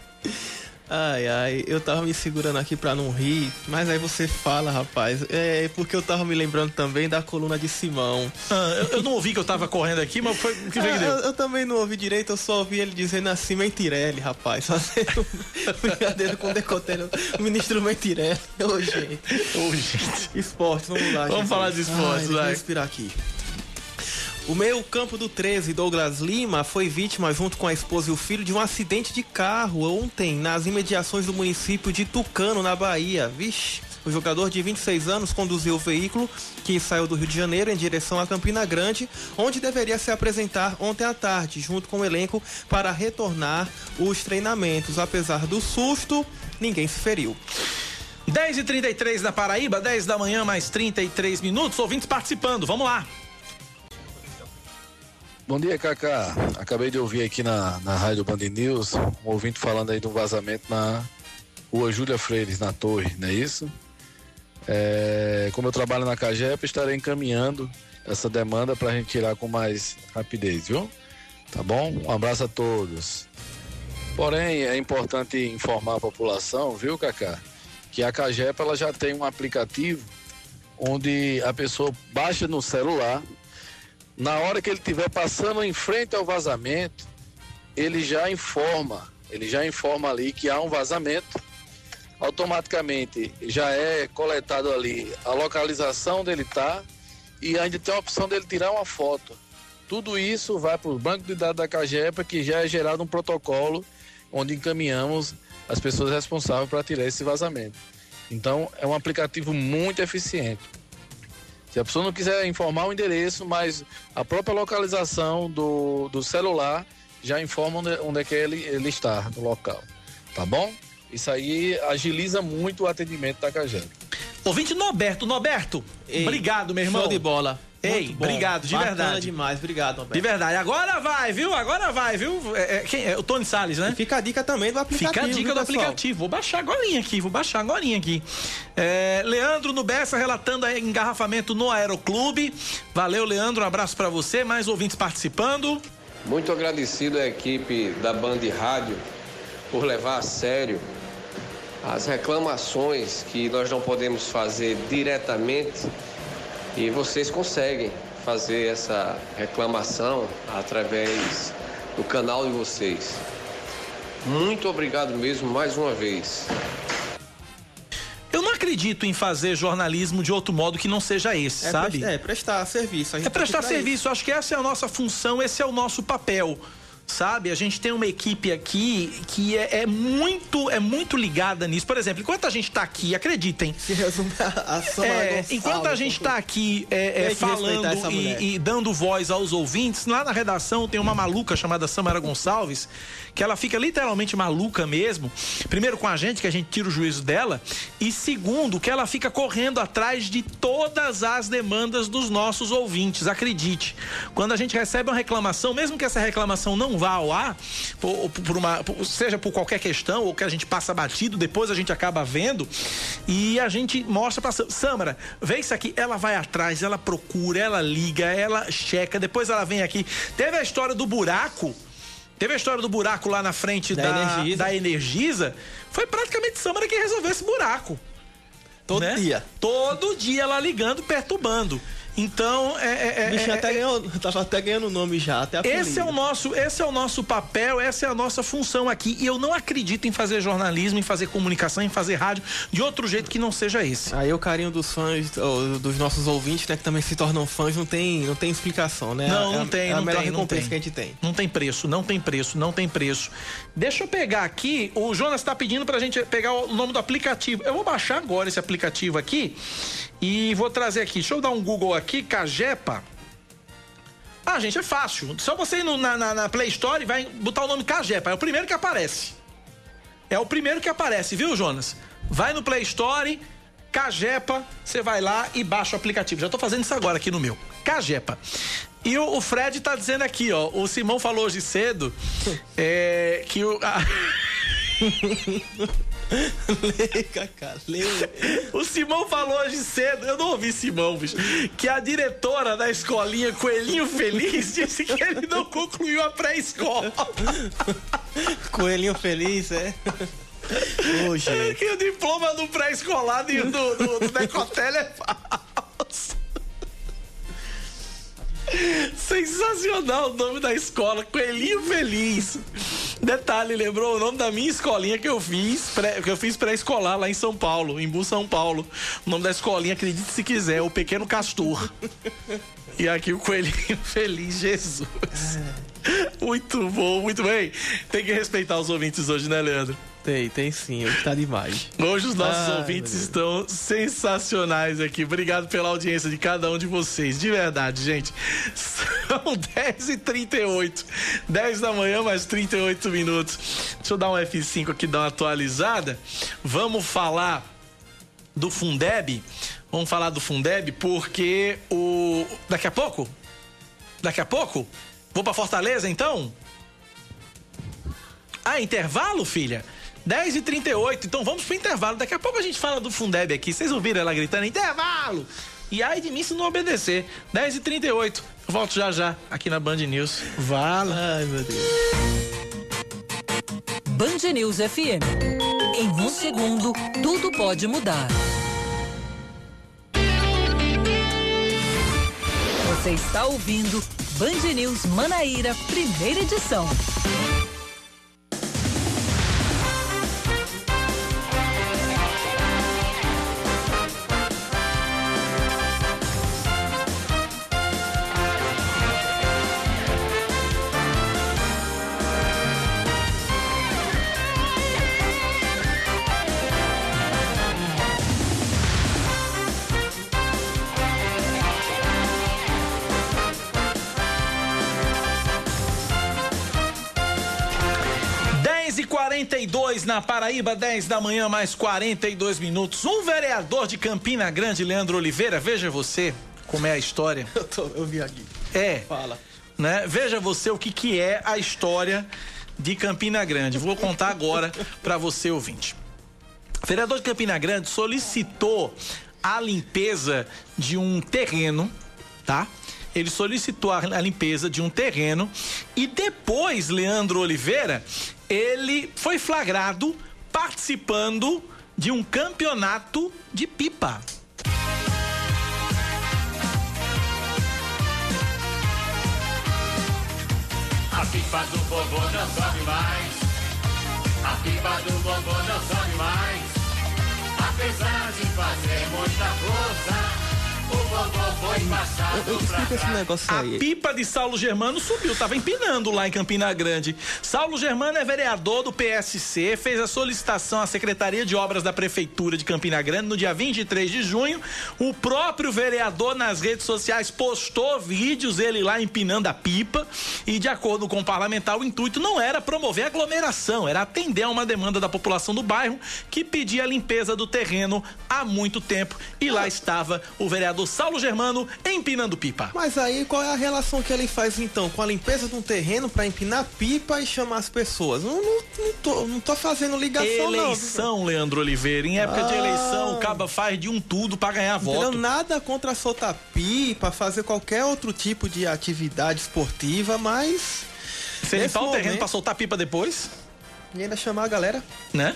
Ai, ai, eu tava me segurando aqui pra não rir, mas aí você fala, rapaz. É porque eu tava me lembrando também da coluna de Simão. Ah, eu, eu, não ouvi que eu tava correndo aqui, mas foi o que veio ah, eu, eu, também não ouvi direito, eu só ouvi ele dizendo assim, Mentirelli, rapaz. *laughs* Fazendo brincadeira com o decotelho, o ministro Mentirelli. Ô, gente. Ô, gente. Esporte, vamos lá. Vamos gente. falar de esporte, vai. respirar aqui. O meio campo do 13, Douglas Lima, foi vítima junto com a esposa e o filho de um acidente de carro ontem nas imediações do município de Tucano, na Bahia. Vixe. O jogador de 26 anos conduziu o veículo que saiu do Rio de Janeiro em direção a Campina Grande, onde deveria se apresentar ontem à tarde, junto com o elenco, para retornar os treinamentos. Apesar do susto, ninguém se feriu. 10 e 33 na Paraíba, 10 da manhã, mais 33 minutos. Ouvintes participando, vamos lá. Bom dia, Cacá. Acabei de ouvir aqui na, na Rádio Band News um ouvinte falando aí de um vazamento na rua Júlia Freires, na torre, não é isso? É, como eu trabalho na CAGEP, estarei encaminhando essa demanda para a gente tirar com mais rapidez, viu? Tá bom? Um abraço a todos. Porém, é importante informar a população, viu, Cacá, que a CAGEP ela já tem um aplicativo onde a pessoa baixa no celular, na hora que ele estiver passando em frente ao vazamento, ele já informa, ele já informa ali que há um vazamento, automaticamente já é coletado ali a localização dele tá e ainda tem a opção dele tirar uma foto. Tudo isso vai para o banco de dados da Cagepa, que já é gerado um protocolo onde encaminhamos as pessoas responsáveis para tirar esse vazamento. Então, é um aplicativo muito eficiente. Se a pessoa não quiser informar o endereço, mas a própria localização do, do celular já informa onde, onde é que ele, ele está no local. Tá bom? Isso aí agiliza muito o atendimento da Cagepa. Ouvinte Norberto, Norberto, Ei, obrigado, meu irmão. Show de bola. Ei, bom. obrigado, de Bacana verdade. demais, obrigado, Roberto. De verdade. Agora vai, viu? Agora vai, viu? É, é, quem é? O Tony Salles, né? E fica a dica também do aplicativo. Fica a dica viu, do pessoal? aplicativo. Vou baixar agora aqui, vou baixar agora aqui. É, Leandro Nubessa relatando engarrafamento no Aeroclube. Valeu, Leandro. Um abraço pra você. Mais ouvintes participando. Muito agradecido à equipe da Band Rádio por levar a sério as reclamações que nós não podemos fazer diretamente e vocês conseguem fazer essa reclamação através do canal de vocês. Muito obrigado mesmo mais uma vez. Eu não acredito em fazer jornalismo de outro modo que não seja esse, É, sabe? prest- é, prestar serviço. A gente É prestar tá serviço. Eu Acho que essa é a nossa função, esse é o nosso papel. Sabe, a gente tem uma equipe aqui que é, é muito é muito ligada nisso. Por exemplo, enquanto a gente tá aqui, acreditem. Se resume a, É, Gonçalves, enquanto a gente tá aqui é, é, falando e, e dando voz aos ouvintes, lá na redação tem uma maluca chamada Samara Gonçalves, que ela fica literalmente maluca mesmo. Primeiro com a gente, que a gente tira o juízo dela, e segundo, que ela fica correndo atrás de todas as demandas dos nossos ouvintes. Acredite, quando a gente recebe uma reclamação, mesmo que essa reclamação não vá ao ar, por, por uma, por- seja por qualquer questão ou que a gente passa batido, depois a gente acaba vendo e a gente mostra pra Sam- Samara, vê isso aqui, ela vai atrás, ela procura, ela liga, ela checa, depois ela vem aqui. Teve a história do buraco. Teve a história do buraco lá na frente da, Da da, Energisa. Energisa. Foi praticamente Samara que resolveu esse buraco. Todo né? dia. Todo dia ela ligando, perturbando. Então, é. é, é- O bichinho é- até é- ganhou, tava até ganhando nome já, até apelido. esse é o nosso, esse é o nosso papel, essa é a nossa função aqui. E eu não acredito em fazer jornalismo, em fazer comunicação, em fazer rádio de outro jeito que não seja esse. Aí o carinho dos fãs, dos nossos ouvintes, né, que também se tornam fãs, não tem, não tem explicação, né? Não, É a- não tem, é a não melhor tem, recompensa tem. que a gente tem. Não tem preço, não tem preço, não tem preço. Deixa eu pegar aqui, o Jonas tá pedindo pra gente pegar o nome do aplicativo. Eu vou baixar agora esse aplicativo aqui e vou trazer aqui. Deixa eu dar um Google aqui, Cagepa. Ah, gente, é fácil. Só você ir no- na, na- Play Store e vai botar o nome Cagepa. É o primeiro que aparece. É o primeiro que aparece, viu, Jonas? Vai no Play Store, Cagepa, você vai lá e baixa o aplicativo. Já tô fazendo isso agora aqui no meu. Cagepa. E o, o Fred tá dizendo aqui, ó. O Simão falou hoje cedo *laughs* é, que o. a- *laughs* lê, Cacá. O Simão falou hoje cedo, eu não ouvi Simão, bicho, que a diretora da escolinha Coelhinho Feliz disse que ele não concluiu a pré-escola. Coelhinho feliz, é? Ô, gente. Que o diploma do pré-escolar do, do, do Decotelli é falso. Sensacional o nome da escola, Coelhinho Feliz. Detalhe, lembrou o nome da minha escolinha que eu fiz, pré, que eu fiz pré-escolar lá em São Paulo, em Bu São Paulo. O nome da escolinha, acredite se quiser, é o Pequeno Castor. *laughs* E aqui o Coelhinho *laughs* Feliz, Jesus. Muito bom, muito bem. Tem que respeitar os ouvintes hoje, né, Leandro? Tem, tem sim, hoje tá demais. Hoje os nossos ouvintes estão sensacionais aqui. Obrigado pela audiência de cada um de vocês. De verdade, gente. São *laughs* 10h38. 10 da manhã, mais 38 minutos. Deixa eu dar um F5 aqui, dar uma atualizada. Vamos falar do Fundeb. Vamos falar do Fundeb porque o. Daqui a pouco? Daqui a pouco? Vou pra Fortaleza então? Ah, intervalo, filha? 10 e 38 então vamos pro intervalo. Daqui a pouco a gente fala do Fundeb aqui. Vocês ouviram ela gritando intervalo? E ai de mim se não obedecer. 10 e 38 Eu volto já já aqui na Band News. Vala. Ai, meu Deus. Band News FM. Em um segundo, tudo pode mudar. Você está ouvindo Band News Manaíra, primeira edição. 42 na Paraíba, 10 da manhã, mais 42 minutos. Um vereador de Campina Grande, Leandro Oliveira, veja você como é a história. *laughs* Eu, tô, eu vi aqui. É. Fala. Né? Veja você o que, que é a história de Campina Grande. Vou contar agora *laughs* para você, ouvinte. O vereador de Campina Grande solicitou a limpeza de um terreno, tá? Ele solicitou a limpeza de um terreno e depois, Leandro Oliveira, ele foi flagrado participando de um campeonato de pipa. A pipa do vovô não sobe mais. A pipa do vovô não sobe mais. Apesar de fazer muita força. Explico esse negócio aí. A pipa de Saulo Germano subiu, tava empinando lá em Campina Grande. Saulo Germano é vereador do PSC, fez a solicitação à Secretaria de Obras da Prefeitura de Campina Grande no dia 23 de junho. O próprio vereador nas redes sociais postou vídeos ele lá empinando a pipa e de acordo com o parlamentar o intuito não era promover aglomeração, era atender a uma demanda da população do bairro que pedia a limpeza do terreno há muito tempo e lá estava o vereador Saulo Germano empinando pipa. Mas aí qual é a relação que ele faz então com a limpeza de um terreno para empinar pipa e chamar as pessoas? Não, não, não, tô, não tô fazendo ligação eleição, não. Leandro Oliveira. Em época ah. de eleição, o caba faz de um tudo para ganhar voto. Nada contra soltar pipa, fazer qualquer outro tipo de atividade esportiva, mas. Você limpar o terreno para soltar pipa depois? E ainda chamar a galera. Né?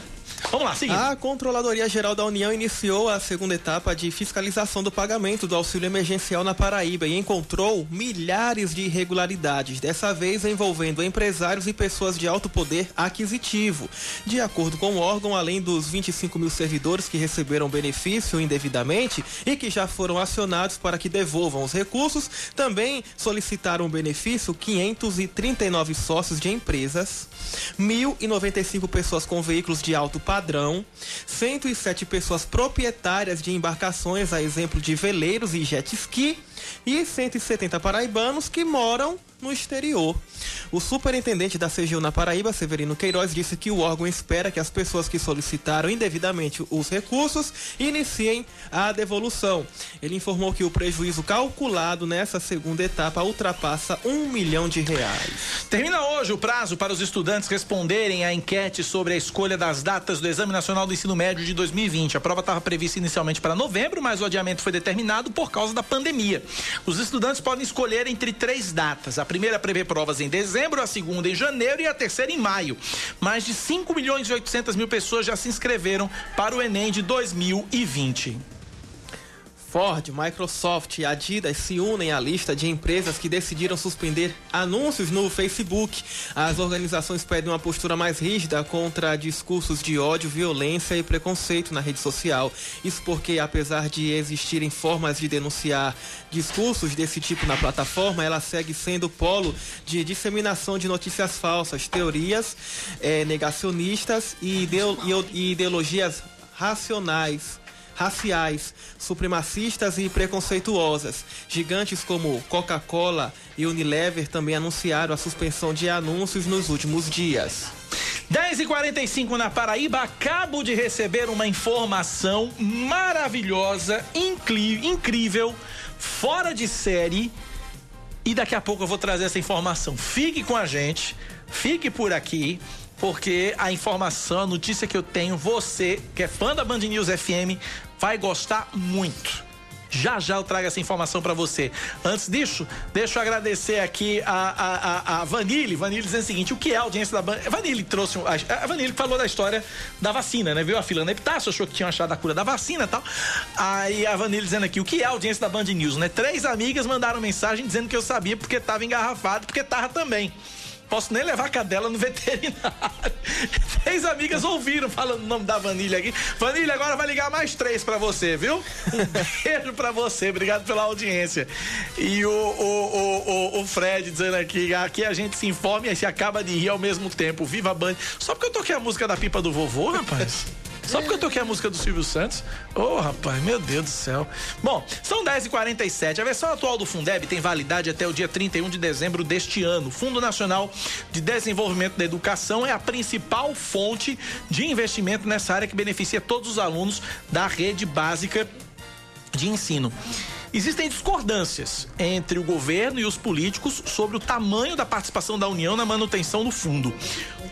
Vamos lá, seguindo. A Controladoria Geral da União iniciou a segunda etapa de fiscalização do pagamento do auxílio emergencial na Paraíba e encontrou milhares de irregularidades, dessa vez envolvendo empresários e pessoas de alto poder aquisitivo. De acordo com o órgão, além dos 25 mil servidores que receberam benefício indevidamente e que já foram acionados para que devolvam os recursos, também solicitaram benefício 539 sócios de empresas, 1.095 pessoas com veículos de alto padrão, 107 pessoas proprietárias de embarcações, a exemplo de veleiros e jet ski, e 170 paraibanos que moram no exterior. O superintendente da CGU na Paraíba, Severino Queiroz, disse que o órgão espera que as pessoas que solicitaram indevidamente os recursos iniciem a devolução. Ele informou que o prejuízo calculado nessa segunda etapa ultrapassa um milhão de reais. Termina hoje o prazo para os estudantes responderem à enquete sobre a escolha das datas do Exame Nacional do Ensino Médio de 2020. A prova estava prevista inicialmente para novembro, mas o adiamento foi determinado por causa da pandemia. Os estudantes podem escolher entre três datas. A primeira prevê provas em dezembro, a segunda em janeiro e a terceira em maio. Mais de 5 milhões e 800 mil pessoas já se inscreveram para o Enem de 2020. Ford, Microsoft e Adidas se unem à lista de empresas que decidiram suspender anúncios no Facebook. As organizações pedem uma postura mais rígida contra discursos de ódio, violência e preconceito na rede social. Isso porque, apesar de existirem formas de denunciar discursos desse tipo na plataforma, ela segue sendo polo de disseminação de notícias falsas, teorias eh, negacionistas e, ideo e ideologias racionais raciais, supremacistas e preconceituosas. Gigantes como Coca-Cola e Unilever também anunciaram a suspensão de anúncios nos últimos dias. 10 e 45 na Paraíba, acabo de receber uma informação maravilhosa, incrível, fora de série. E daqui a pouco eu vou trazer essa informação. Fique com a gente, fique por aqui porque a informação, a notícia que eu tenho, você, que é fã da Band News FM, vai gostar muito. Já já eu trago essa informação para você. Antes disso, deixa eu agradecer aqui a, a, a, a Vanille. Vanille dizendo o seguinte: o que é a audiência da Band? Vanille trouxe. Um, a Vanille falou da história da vacina, né? Viu a fila na Epitácio, achou que tinha achado a cura da vacina e tal. Aí a Vanille dizendo aqui: o que é a audiência da Band News, né? Três amigas mandaram mensagem dizendo que eu sabia porque tava engarrafado, porque tava também. Posso nem levar a cadela no veterinário. *laughs* Três amigas ouviram falando o nome da Vanilha aqui. Vanilha, agora vai ligar mais três para você, viu? Um *laughs* beijo para você, obrigado pela audiência. E o, o, o, o, Fred dizendo aqui, aqui a gente se informa e se acaba de rir ao mesmo tempo. Viva a Band. Só porque eu toquei a música da pipa do vovô, rapaz. *laughs* Só porque eu toquei a música do Silvio Santos? Ô, oh, rapaz, meu Deus do céu. Bom, são 10h47. A versão atual do Fundeb tem validade até o dia 31 de dezembro deste ano. O Fundo Nacional de Desenvolvimento da Educação é a principal fonte de investimento nessa área que beneficia todos os alunos da rede básica de ensino. Existem discordâncias entre o governo e os políticos sobre o tamanho da participação da União na manutenção do fundo.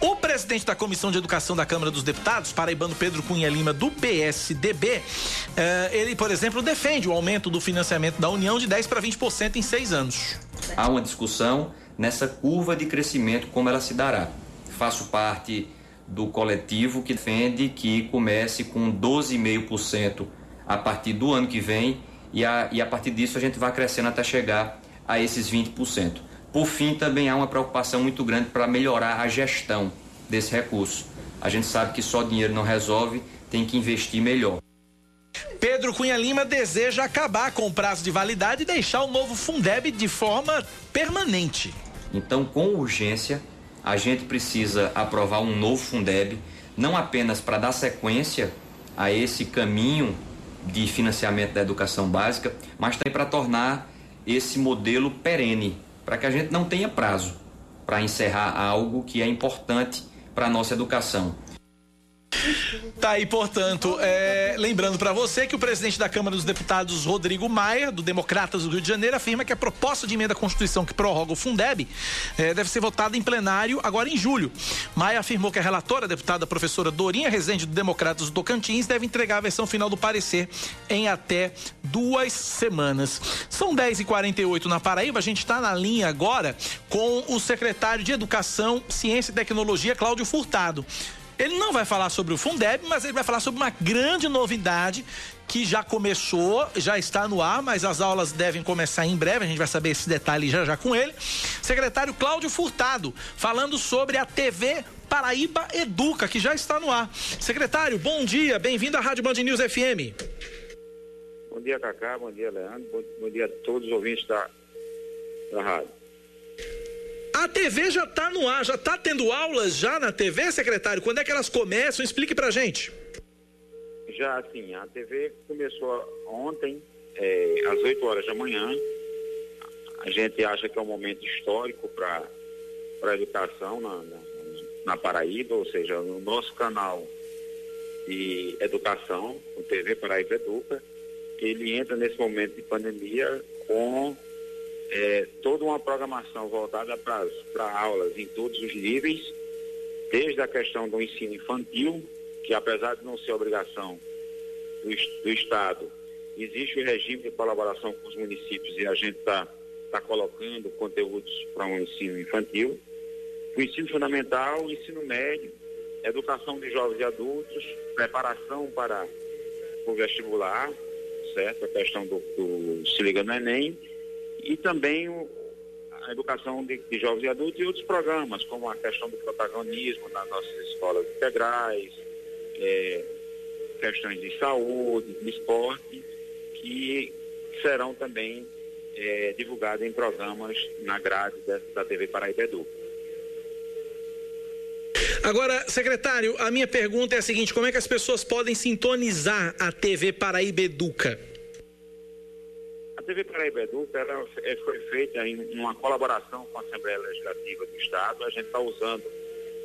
O presidente da Comissão de Educação da Câmara dos Deputados, paraibano Pedro Cunha Lima, do PSDB, eh, ele, por exemplo, defende o aumento do financiamento da União de 10% para 20% em seis anos. Há uma discussão nessa curva de crescimento, como ela se dará. Faço parte do coletivo que defende que comece com 12,5% a partir do ano que vem e a, e a partir disso a gente vai crescendo até chegar a esses 20%. Por fim, também há uma preocupação muito grande para melhorar a gestão desse recurso. A gente sabe que só dinheiro não resolve, tem que investir melhor. Pedro Cunha Lima deseja acabar com o prazo de validade e deixar o novo Fundeb de forma permanente. Então, com urgência, a gente precisa aprovar um novo Fundeb, não apenas para dar sequência a esse caminho de financiamento da educação básica, mas também para tornar esse modelo perene, para que a gente não tenha prazo para encerrar algo que é importante para a nossa educação. Tá aí, portanto, é, lembrando para você que o presidente da Câmara dos Deputados, Rodrigo Maia, do Democratas do Rio de Janeiro, afirma que a proposta de emenda à Constituição que prorroga o Fundeb é, deve ser votada em plenário agora em julho. Maia afirmou que a relatora, a deputada professora Dorinha Rezende, do Democratas do Tocantins, deve entregar a versão final do parecer em até duas semanas. São 10h48 na Paraíba, a gente está na linha agora com o secretário de Educação, Ciência e Tecnologia, Cláudio Furtado. Ele não vai falar sobre o Fundeb, mas ele vai falar sobre uma grande novidade que já começou, já está no ar, mas as aulas devem começar em breve, a gente vai saber esse detalhe já já com ele. Secretário Cláudio Furtado, falando sobre a TV Paraíba Educa, que já está no ar. Secretário, bom dia, bem-vindo à Rádio Band News FM. Bom dia, Cacá, bom dia, Leandro, bom, bom dia a todos os ouvintes da, da rádio. A TV já está no ar, já está tendo aulas já na TV, secretário? Quando é que elas começam? Explique pra gente. Já, sim. A TV começou ontem, é, às 8 horas da manhã. A gente acha que é um momento histórico para a educação na, na, na Paraíba, ou seja, no nosso canal de educação, o TV Paraíba Educa, ele entra nesse momento de pandemia com é, toda uma programação voltada para aulas em todos os níveis, desde a questão do ensino infantil, que apesar de não ser obrigação do, do Estado, existe o regime de colaboração com os municípios e a gente está tá colocando conteúdos para um ensino infantil, o ensino fundamental, o ensino médio, educação de jovens e adultos, preparação para o vestibular, certo? A questão do, do se liga no Enem, e também o, a educação de, de, jovens e adultos e outros programas, como a questão do protagonismo nas nossas escolas integrais, é, questões de saúde, de esporte, que serão também é, divulgadas em programas na grade da, da TV Paraíba Edu. Agora, secretário, a minha pergunta é a seguinte: como é que as pessoas podem sintonizar a TV Paraíba Educa? TV Paraíba Educa ela é, foi feita em uma colaboração com a Assembleia Legislativa do Estado. A gente está usando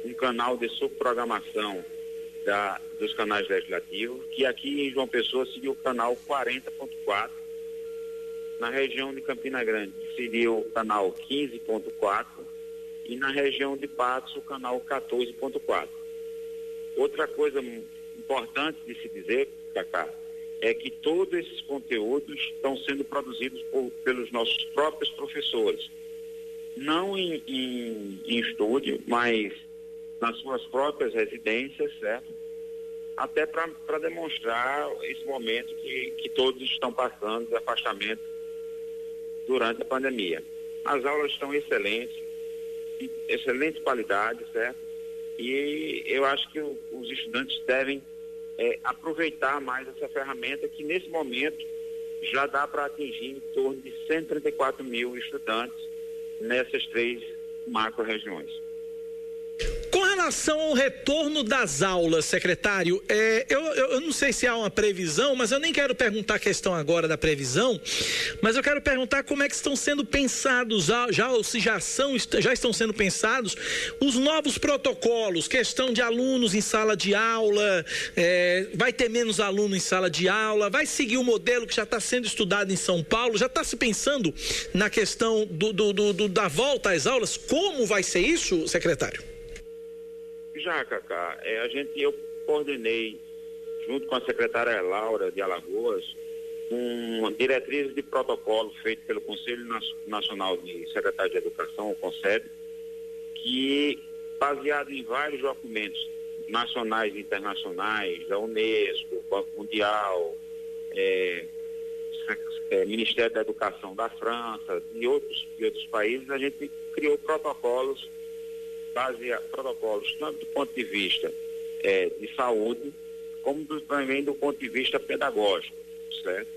um canal de subprogramação da, dos canais legislativos, que aqui em João Pessoa seria o canal 40.4, na região de Campina Grande seria o canal 15.4 e na região de Patos o canal 14.4. Outra coisa importante de se dizer, Cacá, é que todos esses conteúdos estão sendo produzidos por, pelos nossos próprios professores. Não em, em, em estúdio, mas nas suas próprias residências, certo? Até para demonstrar esse momento que, que todos estão passando de afastamento durante a pandemia. As aulas estão excelentes, excelente qualidade, certo? E eu acho que os estudantes devem é, aproveitar mais essa ferramenta que nesse momento já dá para atingir em torno de 134 mil estudantes nessas três macro-regiões. Relação ao retorno das aulas, secretário, é, eu, eu, eu, não sei se há uma previsão, mas eu nem quero perguntar a questão agora da previsão, mas eu quero perguntar como é que estão sendo pensados, já ou se já, são, já estão sendo pensados os novos protocolos, questão de alunos em sala de aula, é, vai ter menos aluno em sala de aula, vai seguir o modelo que já está sendo estudado em São Paulo, já está se pensando na questão do, do, do, da volta às aulas, como vai ser isso, secretário? Já, Cacá, é, a gente, eu coordenei, junto com a secretária Laura de Alagoas, uma diretriz de protocolo feito pelo Conselho Nacional de Secretários de Educação, o CONSEB, que, baseado em vários documentos nacionais e internacionais, da Unesco, Banco Mundial, é, é, Ministério da Educação da França e outros, e outros países, a gente criou protocolos baseia protocolos tanto do ponto de vista é, de saúde, como do, também do ponto de vista pedagógico, certo?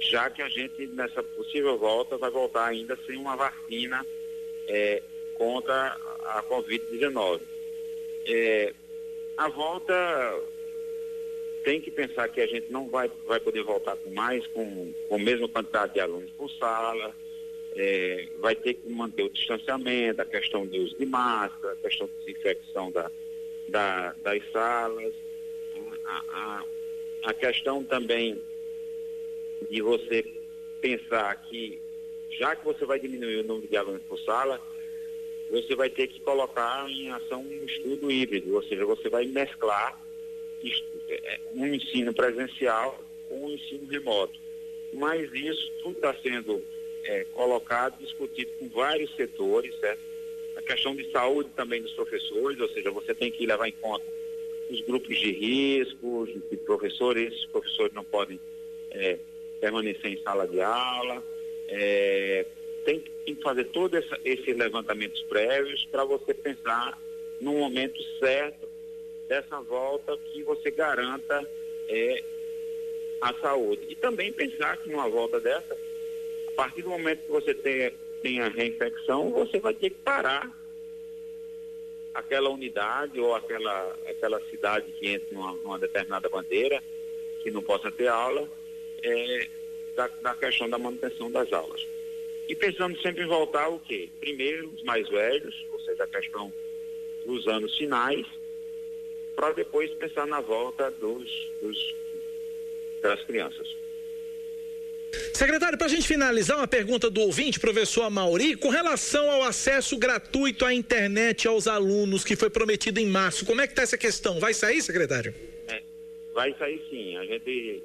Já que a gente, nessa possível volta, vai voltar ainda sem uma vacina é, contra a Covid-19. É, a volta tem que pensar que a gente não vai, vai poder voltar com mais, com, com a mesma quantidade de alunos por sala, é, vai ter que manter o distanciamento, a questão do uso de máscara, a questão de desinfecção da, da, das salas, a, a, a questão também de você pensar que, já que você vai diminuir o número de alunos por sala, você vai ter que colocar em ação um estudo híbrido, ou seja, você vai mesclar é, um ensino presencial com um ensino remoto. Mas isso tudo está sendo é, colocado, discutido com vários setores, certo? A questão de saúde também dos professores, ou seja, você tem que levar em conta os grupos de risco, de professores, esses professores não podem é, permanecer em sala de aula, é, tem, tem, que fazer todos esses levantamentos prévios para você pensar no momento certo dessa volta que você garanta é, a saúde. E também pensar que numa volta dessa, a partir do momento que você tem, tem a reinfecção, você vai ter que parar aquela unidade ou aquela, aquela cidade que entre numa, numa determinada bandeira, que não possa ter aula, é, da, da questão da manutenção das aulas. E pensando sempre em voltar o quê? Primeiro, os mais velhos, ou seja, a questão dos anos finais, para depois pensar na volta dos, dos, das crianças. Secretário, para a gente finalizar, uma pergunta do ouvinte, professor Amauri, com relação ao acesso gratuito à internet aos alunos que foi prometido em março, como é que está essa questão? Vai sair, secretário? É, vai sair sim. A gente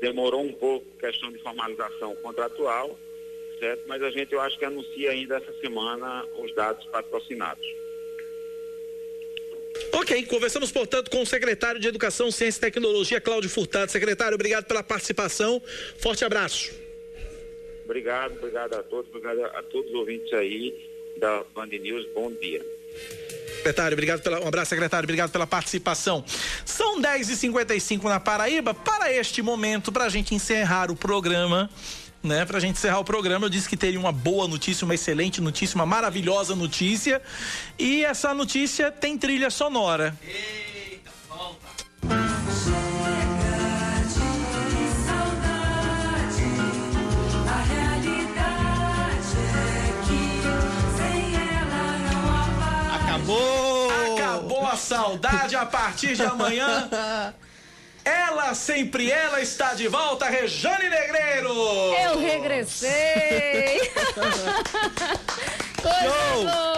demorou um pouco questão de formalização contratual, certo? Mas a gente, eu acho que anuncia ainda essa semana os dados patrocinados. Ok, conversamos, portanto, com o secretário de Educação, Ciência e Tecnologia, Cláudio Furtado. Secretário, obrigado pela participação. Forte abraço. Obrigado, obrigado a todos, obrigado a todos os ouvintes aí da Band News. Bom dia. Secretário, obrigado pela, um abraço, secretário, obrigado pela participação. São 10h55 na Paraíba. Para este momento, para a gente encerrar o programa, né? Pra gente encerrar o programa, eu disse que teria uma boa notícia, uma excelente notícia, uma maravilhosa notícia. E essa notícia tem trilha sonora. Eita, volta. Acabou! Acabou a saudade a partir de amanhã. *laughs* Ela, sempre ela, está de volta, Rejane Negreiro! Eu regressei! *laughs* Coisa Show!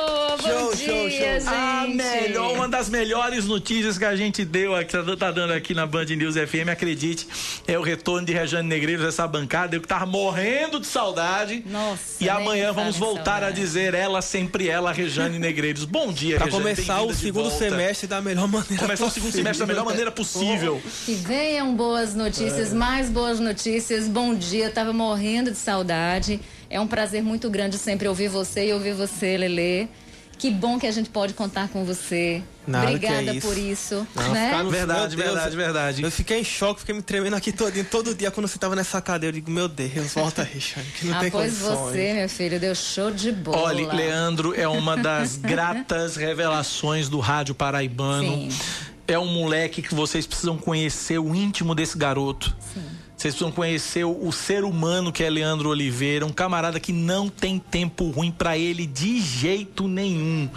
Show. A gente. melhor, uma das melhores notícias que a gente deu, aqui, tá dando aqui na Band News FM, acredite, é o retorno de Rejane Negreiros, essa bancada. Eu que tava morrendo de saudade. Nossa. E amanhã vamos voltar a saudade. dizer ela, sempre ela, Rejane Negreiros. Bom dia, Pra Rejane. começar bem-vinda o segundo volta. semestre da melhor maneira Começar o segundo possível. semestre da melhor maneira possível. *laughs* Que venham boas notícias, mais boas notícias. Bom dia, tava morrendo de saudade. É um prazer muito grande sempre ouvir você e ouvir você, Lelê. Que bom que a gente pode contar com você. Nada Obrigada é isso. por isso. Não, né? no- Verdade, Deus, verdade, verdade. Eu fiquei em choque, fiquei me tremendo aqui todo, todo dia quando você tava nessa cadeira. Eu digo, meu Deus, volta aí, Xane, que não ah, tem pois condições. você, meu filho, deu show de bola. Olha, Leandro é uma das *laughs* gratas revelações do rádio paraibano. Sim. É um moleque que vocês precisam conhecer o íntimo desse garoto. Vocês precisam conhecer o, o ser humano que é Leandro Oliveira, um camarada que não tem tempo ruim pra ele de jeito nenhum.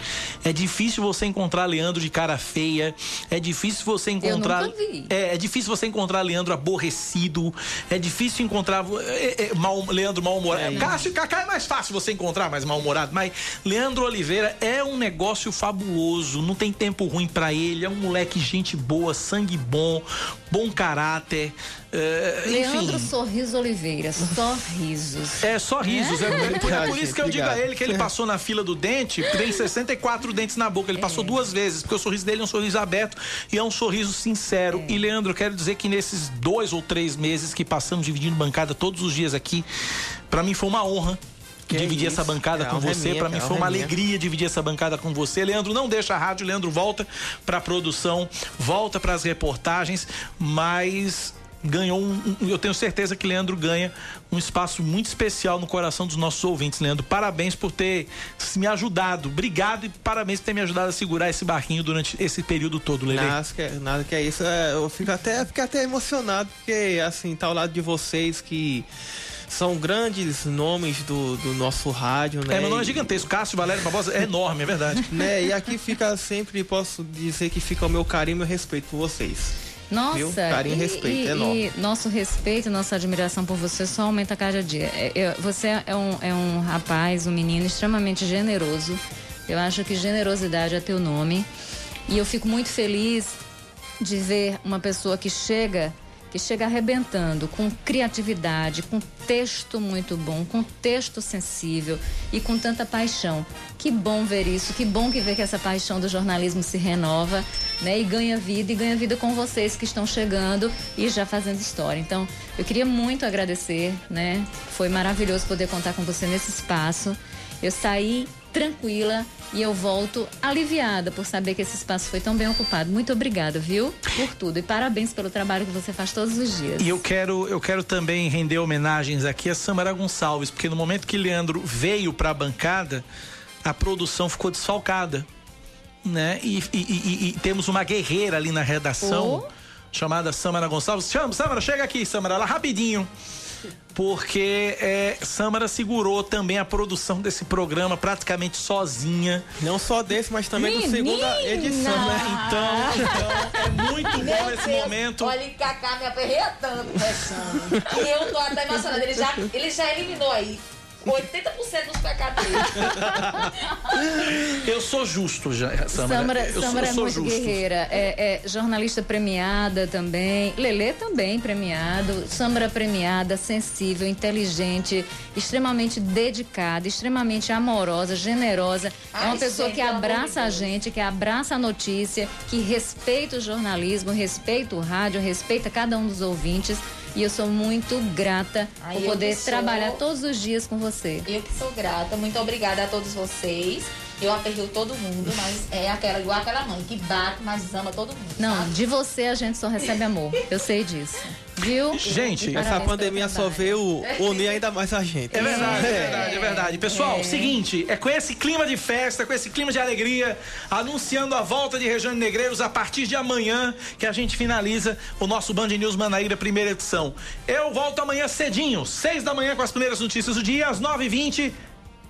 É difícil você encontrar Leandro de cara feia, é difícil você encontrar nunca vi. é, é difícil você encontrar Leandro aborrecido, é difícil encontrar é, é, mal- Leandro mal-humorado. Cássio e Cacá é mais fácil você encontrar mais mal-humorado, mas Leandro Oliveira é um negócio fabuloso, não tem tempo ruim pra ele, é um moleque gente boa, sangue bom, bom caráter, é, Leandro enfim. Sorriso Oliveira, sorrisos. É só risos. É, é por, é por isso que eu digo a ele que ele passou na fila do dente, tem 64 dentes na boca. Ele passou duas vezes, porque o sorriso dele é um sorriso aberto e é um sorriso sincero. E, Leandro, eu quero dizer que nesses dois ou três meses que passamos dividindo bancada todos os dias aqui, pra mim foi uma honra. Que dividir isso. essa bancada É com você, pra mim é foi uma alegria dividir essa bancada com você. Leandro, não deixa a rádio, Leandro volta pra produção, volta pras reportagens, mas ganhou um, um- eu tenho certeza que Leandro ganha um espaço muito especial no coração dos nossos ouvintes, Leandro. Parabéns por ter me ajudado. Obrigado e parabéns por ter me ajudado a segurar esse barquinho durante esse período todo, Lele. Nada que, é- nada que é isso. É, eu fico até, fico até emocionado, porque assim, tá ao lado de vocês que são grandes nomes do, do nosso rádio, né? É, meu nome é gigantesco. Cássio Valério Barbosa é enorme, é verdade. *laughs* né? E aqui fica sempre, posso dizer que fica o meu carinho e meu respeito por vocês. Nossa, Viu? Carinho e respeito, e, enorme. e nosso respeito, nossa admiração por você só aumenta a cada dia. É, eu- você é um, é um rapaz, um menino extremamente generoso. Eu acho que generosidade é teu nome. E eu fico muito feliz de ver uma pessoa que chega que chega arrebentando com criatividade, com texto muito bom, com texto sensível e com tanta paixão. Que bom ver isso, que bom que ver que essa paixão do jornalismo se renova, né? E ganha vida e ganha vida com vocês que estão chegando e já fazendo história. Então, eu queria muito agradecer, né? Foi maravilhoso poder contar com você nesse espaço. Eu saí tranquila e eu volto aliviada por saber que esse espaço foi tão bem ocupado. Muito obrigada, viu? Por tudo. E parabéns pelo trabalho que você faz todos os dias. E eu quero, eu quero também render homenagens aqui a Samara Gonçalves, porque no momento que Leandro veio para a bancada, a produção ficou desfalcada, né? E, e- e- e temos uma guerreira ali na redação chamada Samara Gonçalves. Chama, Samara, chega aqui, Samara, lá rapidinho. Porque é, Samara segurou também a produção desse programa praticamente sozinha. Não só desse, mas também do segunda edição, né? Então, então é muito bom esse momento. Olha, e Cacá me tanto conversando. e eu tô até emocionada. Ele já, ele já eliminou aí 80% dos pecados. *laughs* Eu sou justo, já, Samara. Samara, eu sou, Samara eu é sou muito justo. guerreira. É, é jornalista premiada também. Lelê também premiado. Samara premiada, sensível, inteligente, extremamente dedicada, extremamente amorosa, generosa. é Ai, uma pessoa gente, que abraça a gente, que abraça a notícia, que respeita o jornalismo, respeita o rádio, respeita cada um dos ouvintes. E eu sou muito grata Ai, por poder sou. trabalhar todos os dias com você. Eu que sou grata. Muito obrigada a todos vocês. Eu aperrei todo mundo, mas é aquela igual aquela mãe que bate, mas ama todo mundo. Não, de você a gente só recebe amor. Eu sei disso. Viu? Gente, Essa parabéns pandemia só veio unir ainda mais a gente. É verdade, é verdade, é verdade. Pessoal, seguinte, é com esse clima de festa, com esse clima de alegria, anunciando a volta de Regiane Negreiros a partir de amanhã, que a gente finaliza o nosso Band News Manaíra, primeira edição. Eu volto amanhã cedinho, seis da manhã com as primeiras notícias do dia, às nove e vinte.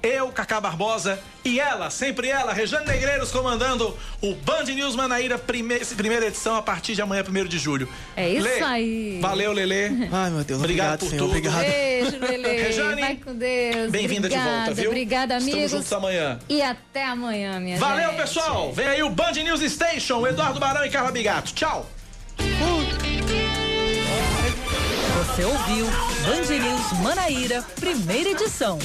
Eu, Cacá Barbosa e ela, sempre ela, Rejane Negreiros, comandando o Band News Manaíra, primeira, primeira edição a partir de amanhã, 1 de julho. É isso Lê, aí. Valeu, Lelê. *laughs* Ai, meu Deus, obrigado, obrigado, por senhor, tudo. obrigado. Beijo, Lele. Rejane, Vai com Deus. Bem-vinda de volta, Obrigada, viu? Obrigada, Estamos amigos. juntos amanhã. E até amanhã, minha Valeu, gente. pessoal. Vem aí o Band News Station, Eduardo Barão e Carla Bigato. Tchau. Você ouviu Band News Manaíra, primeira edição.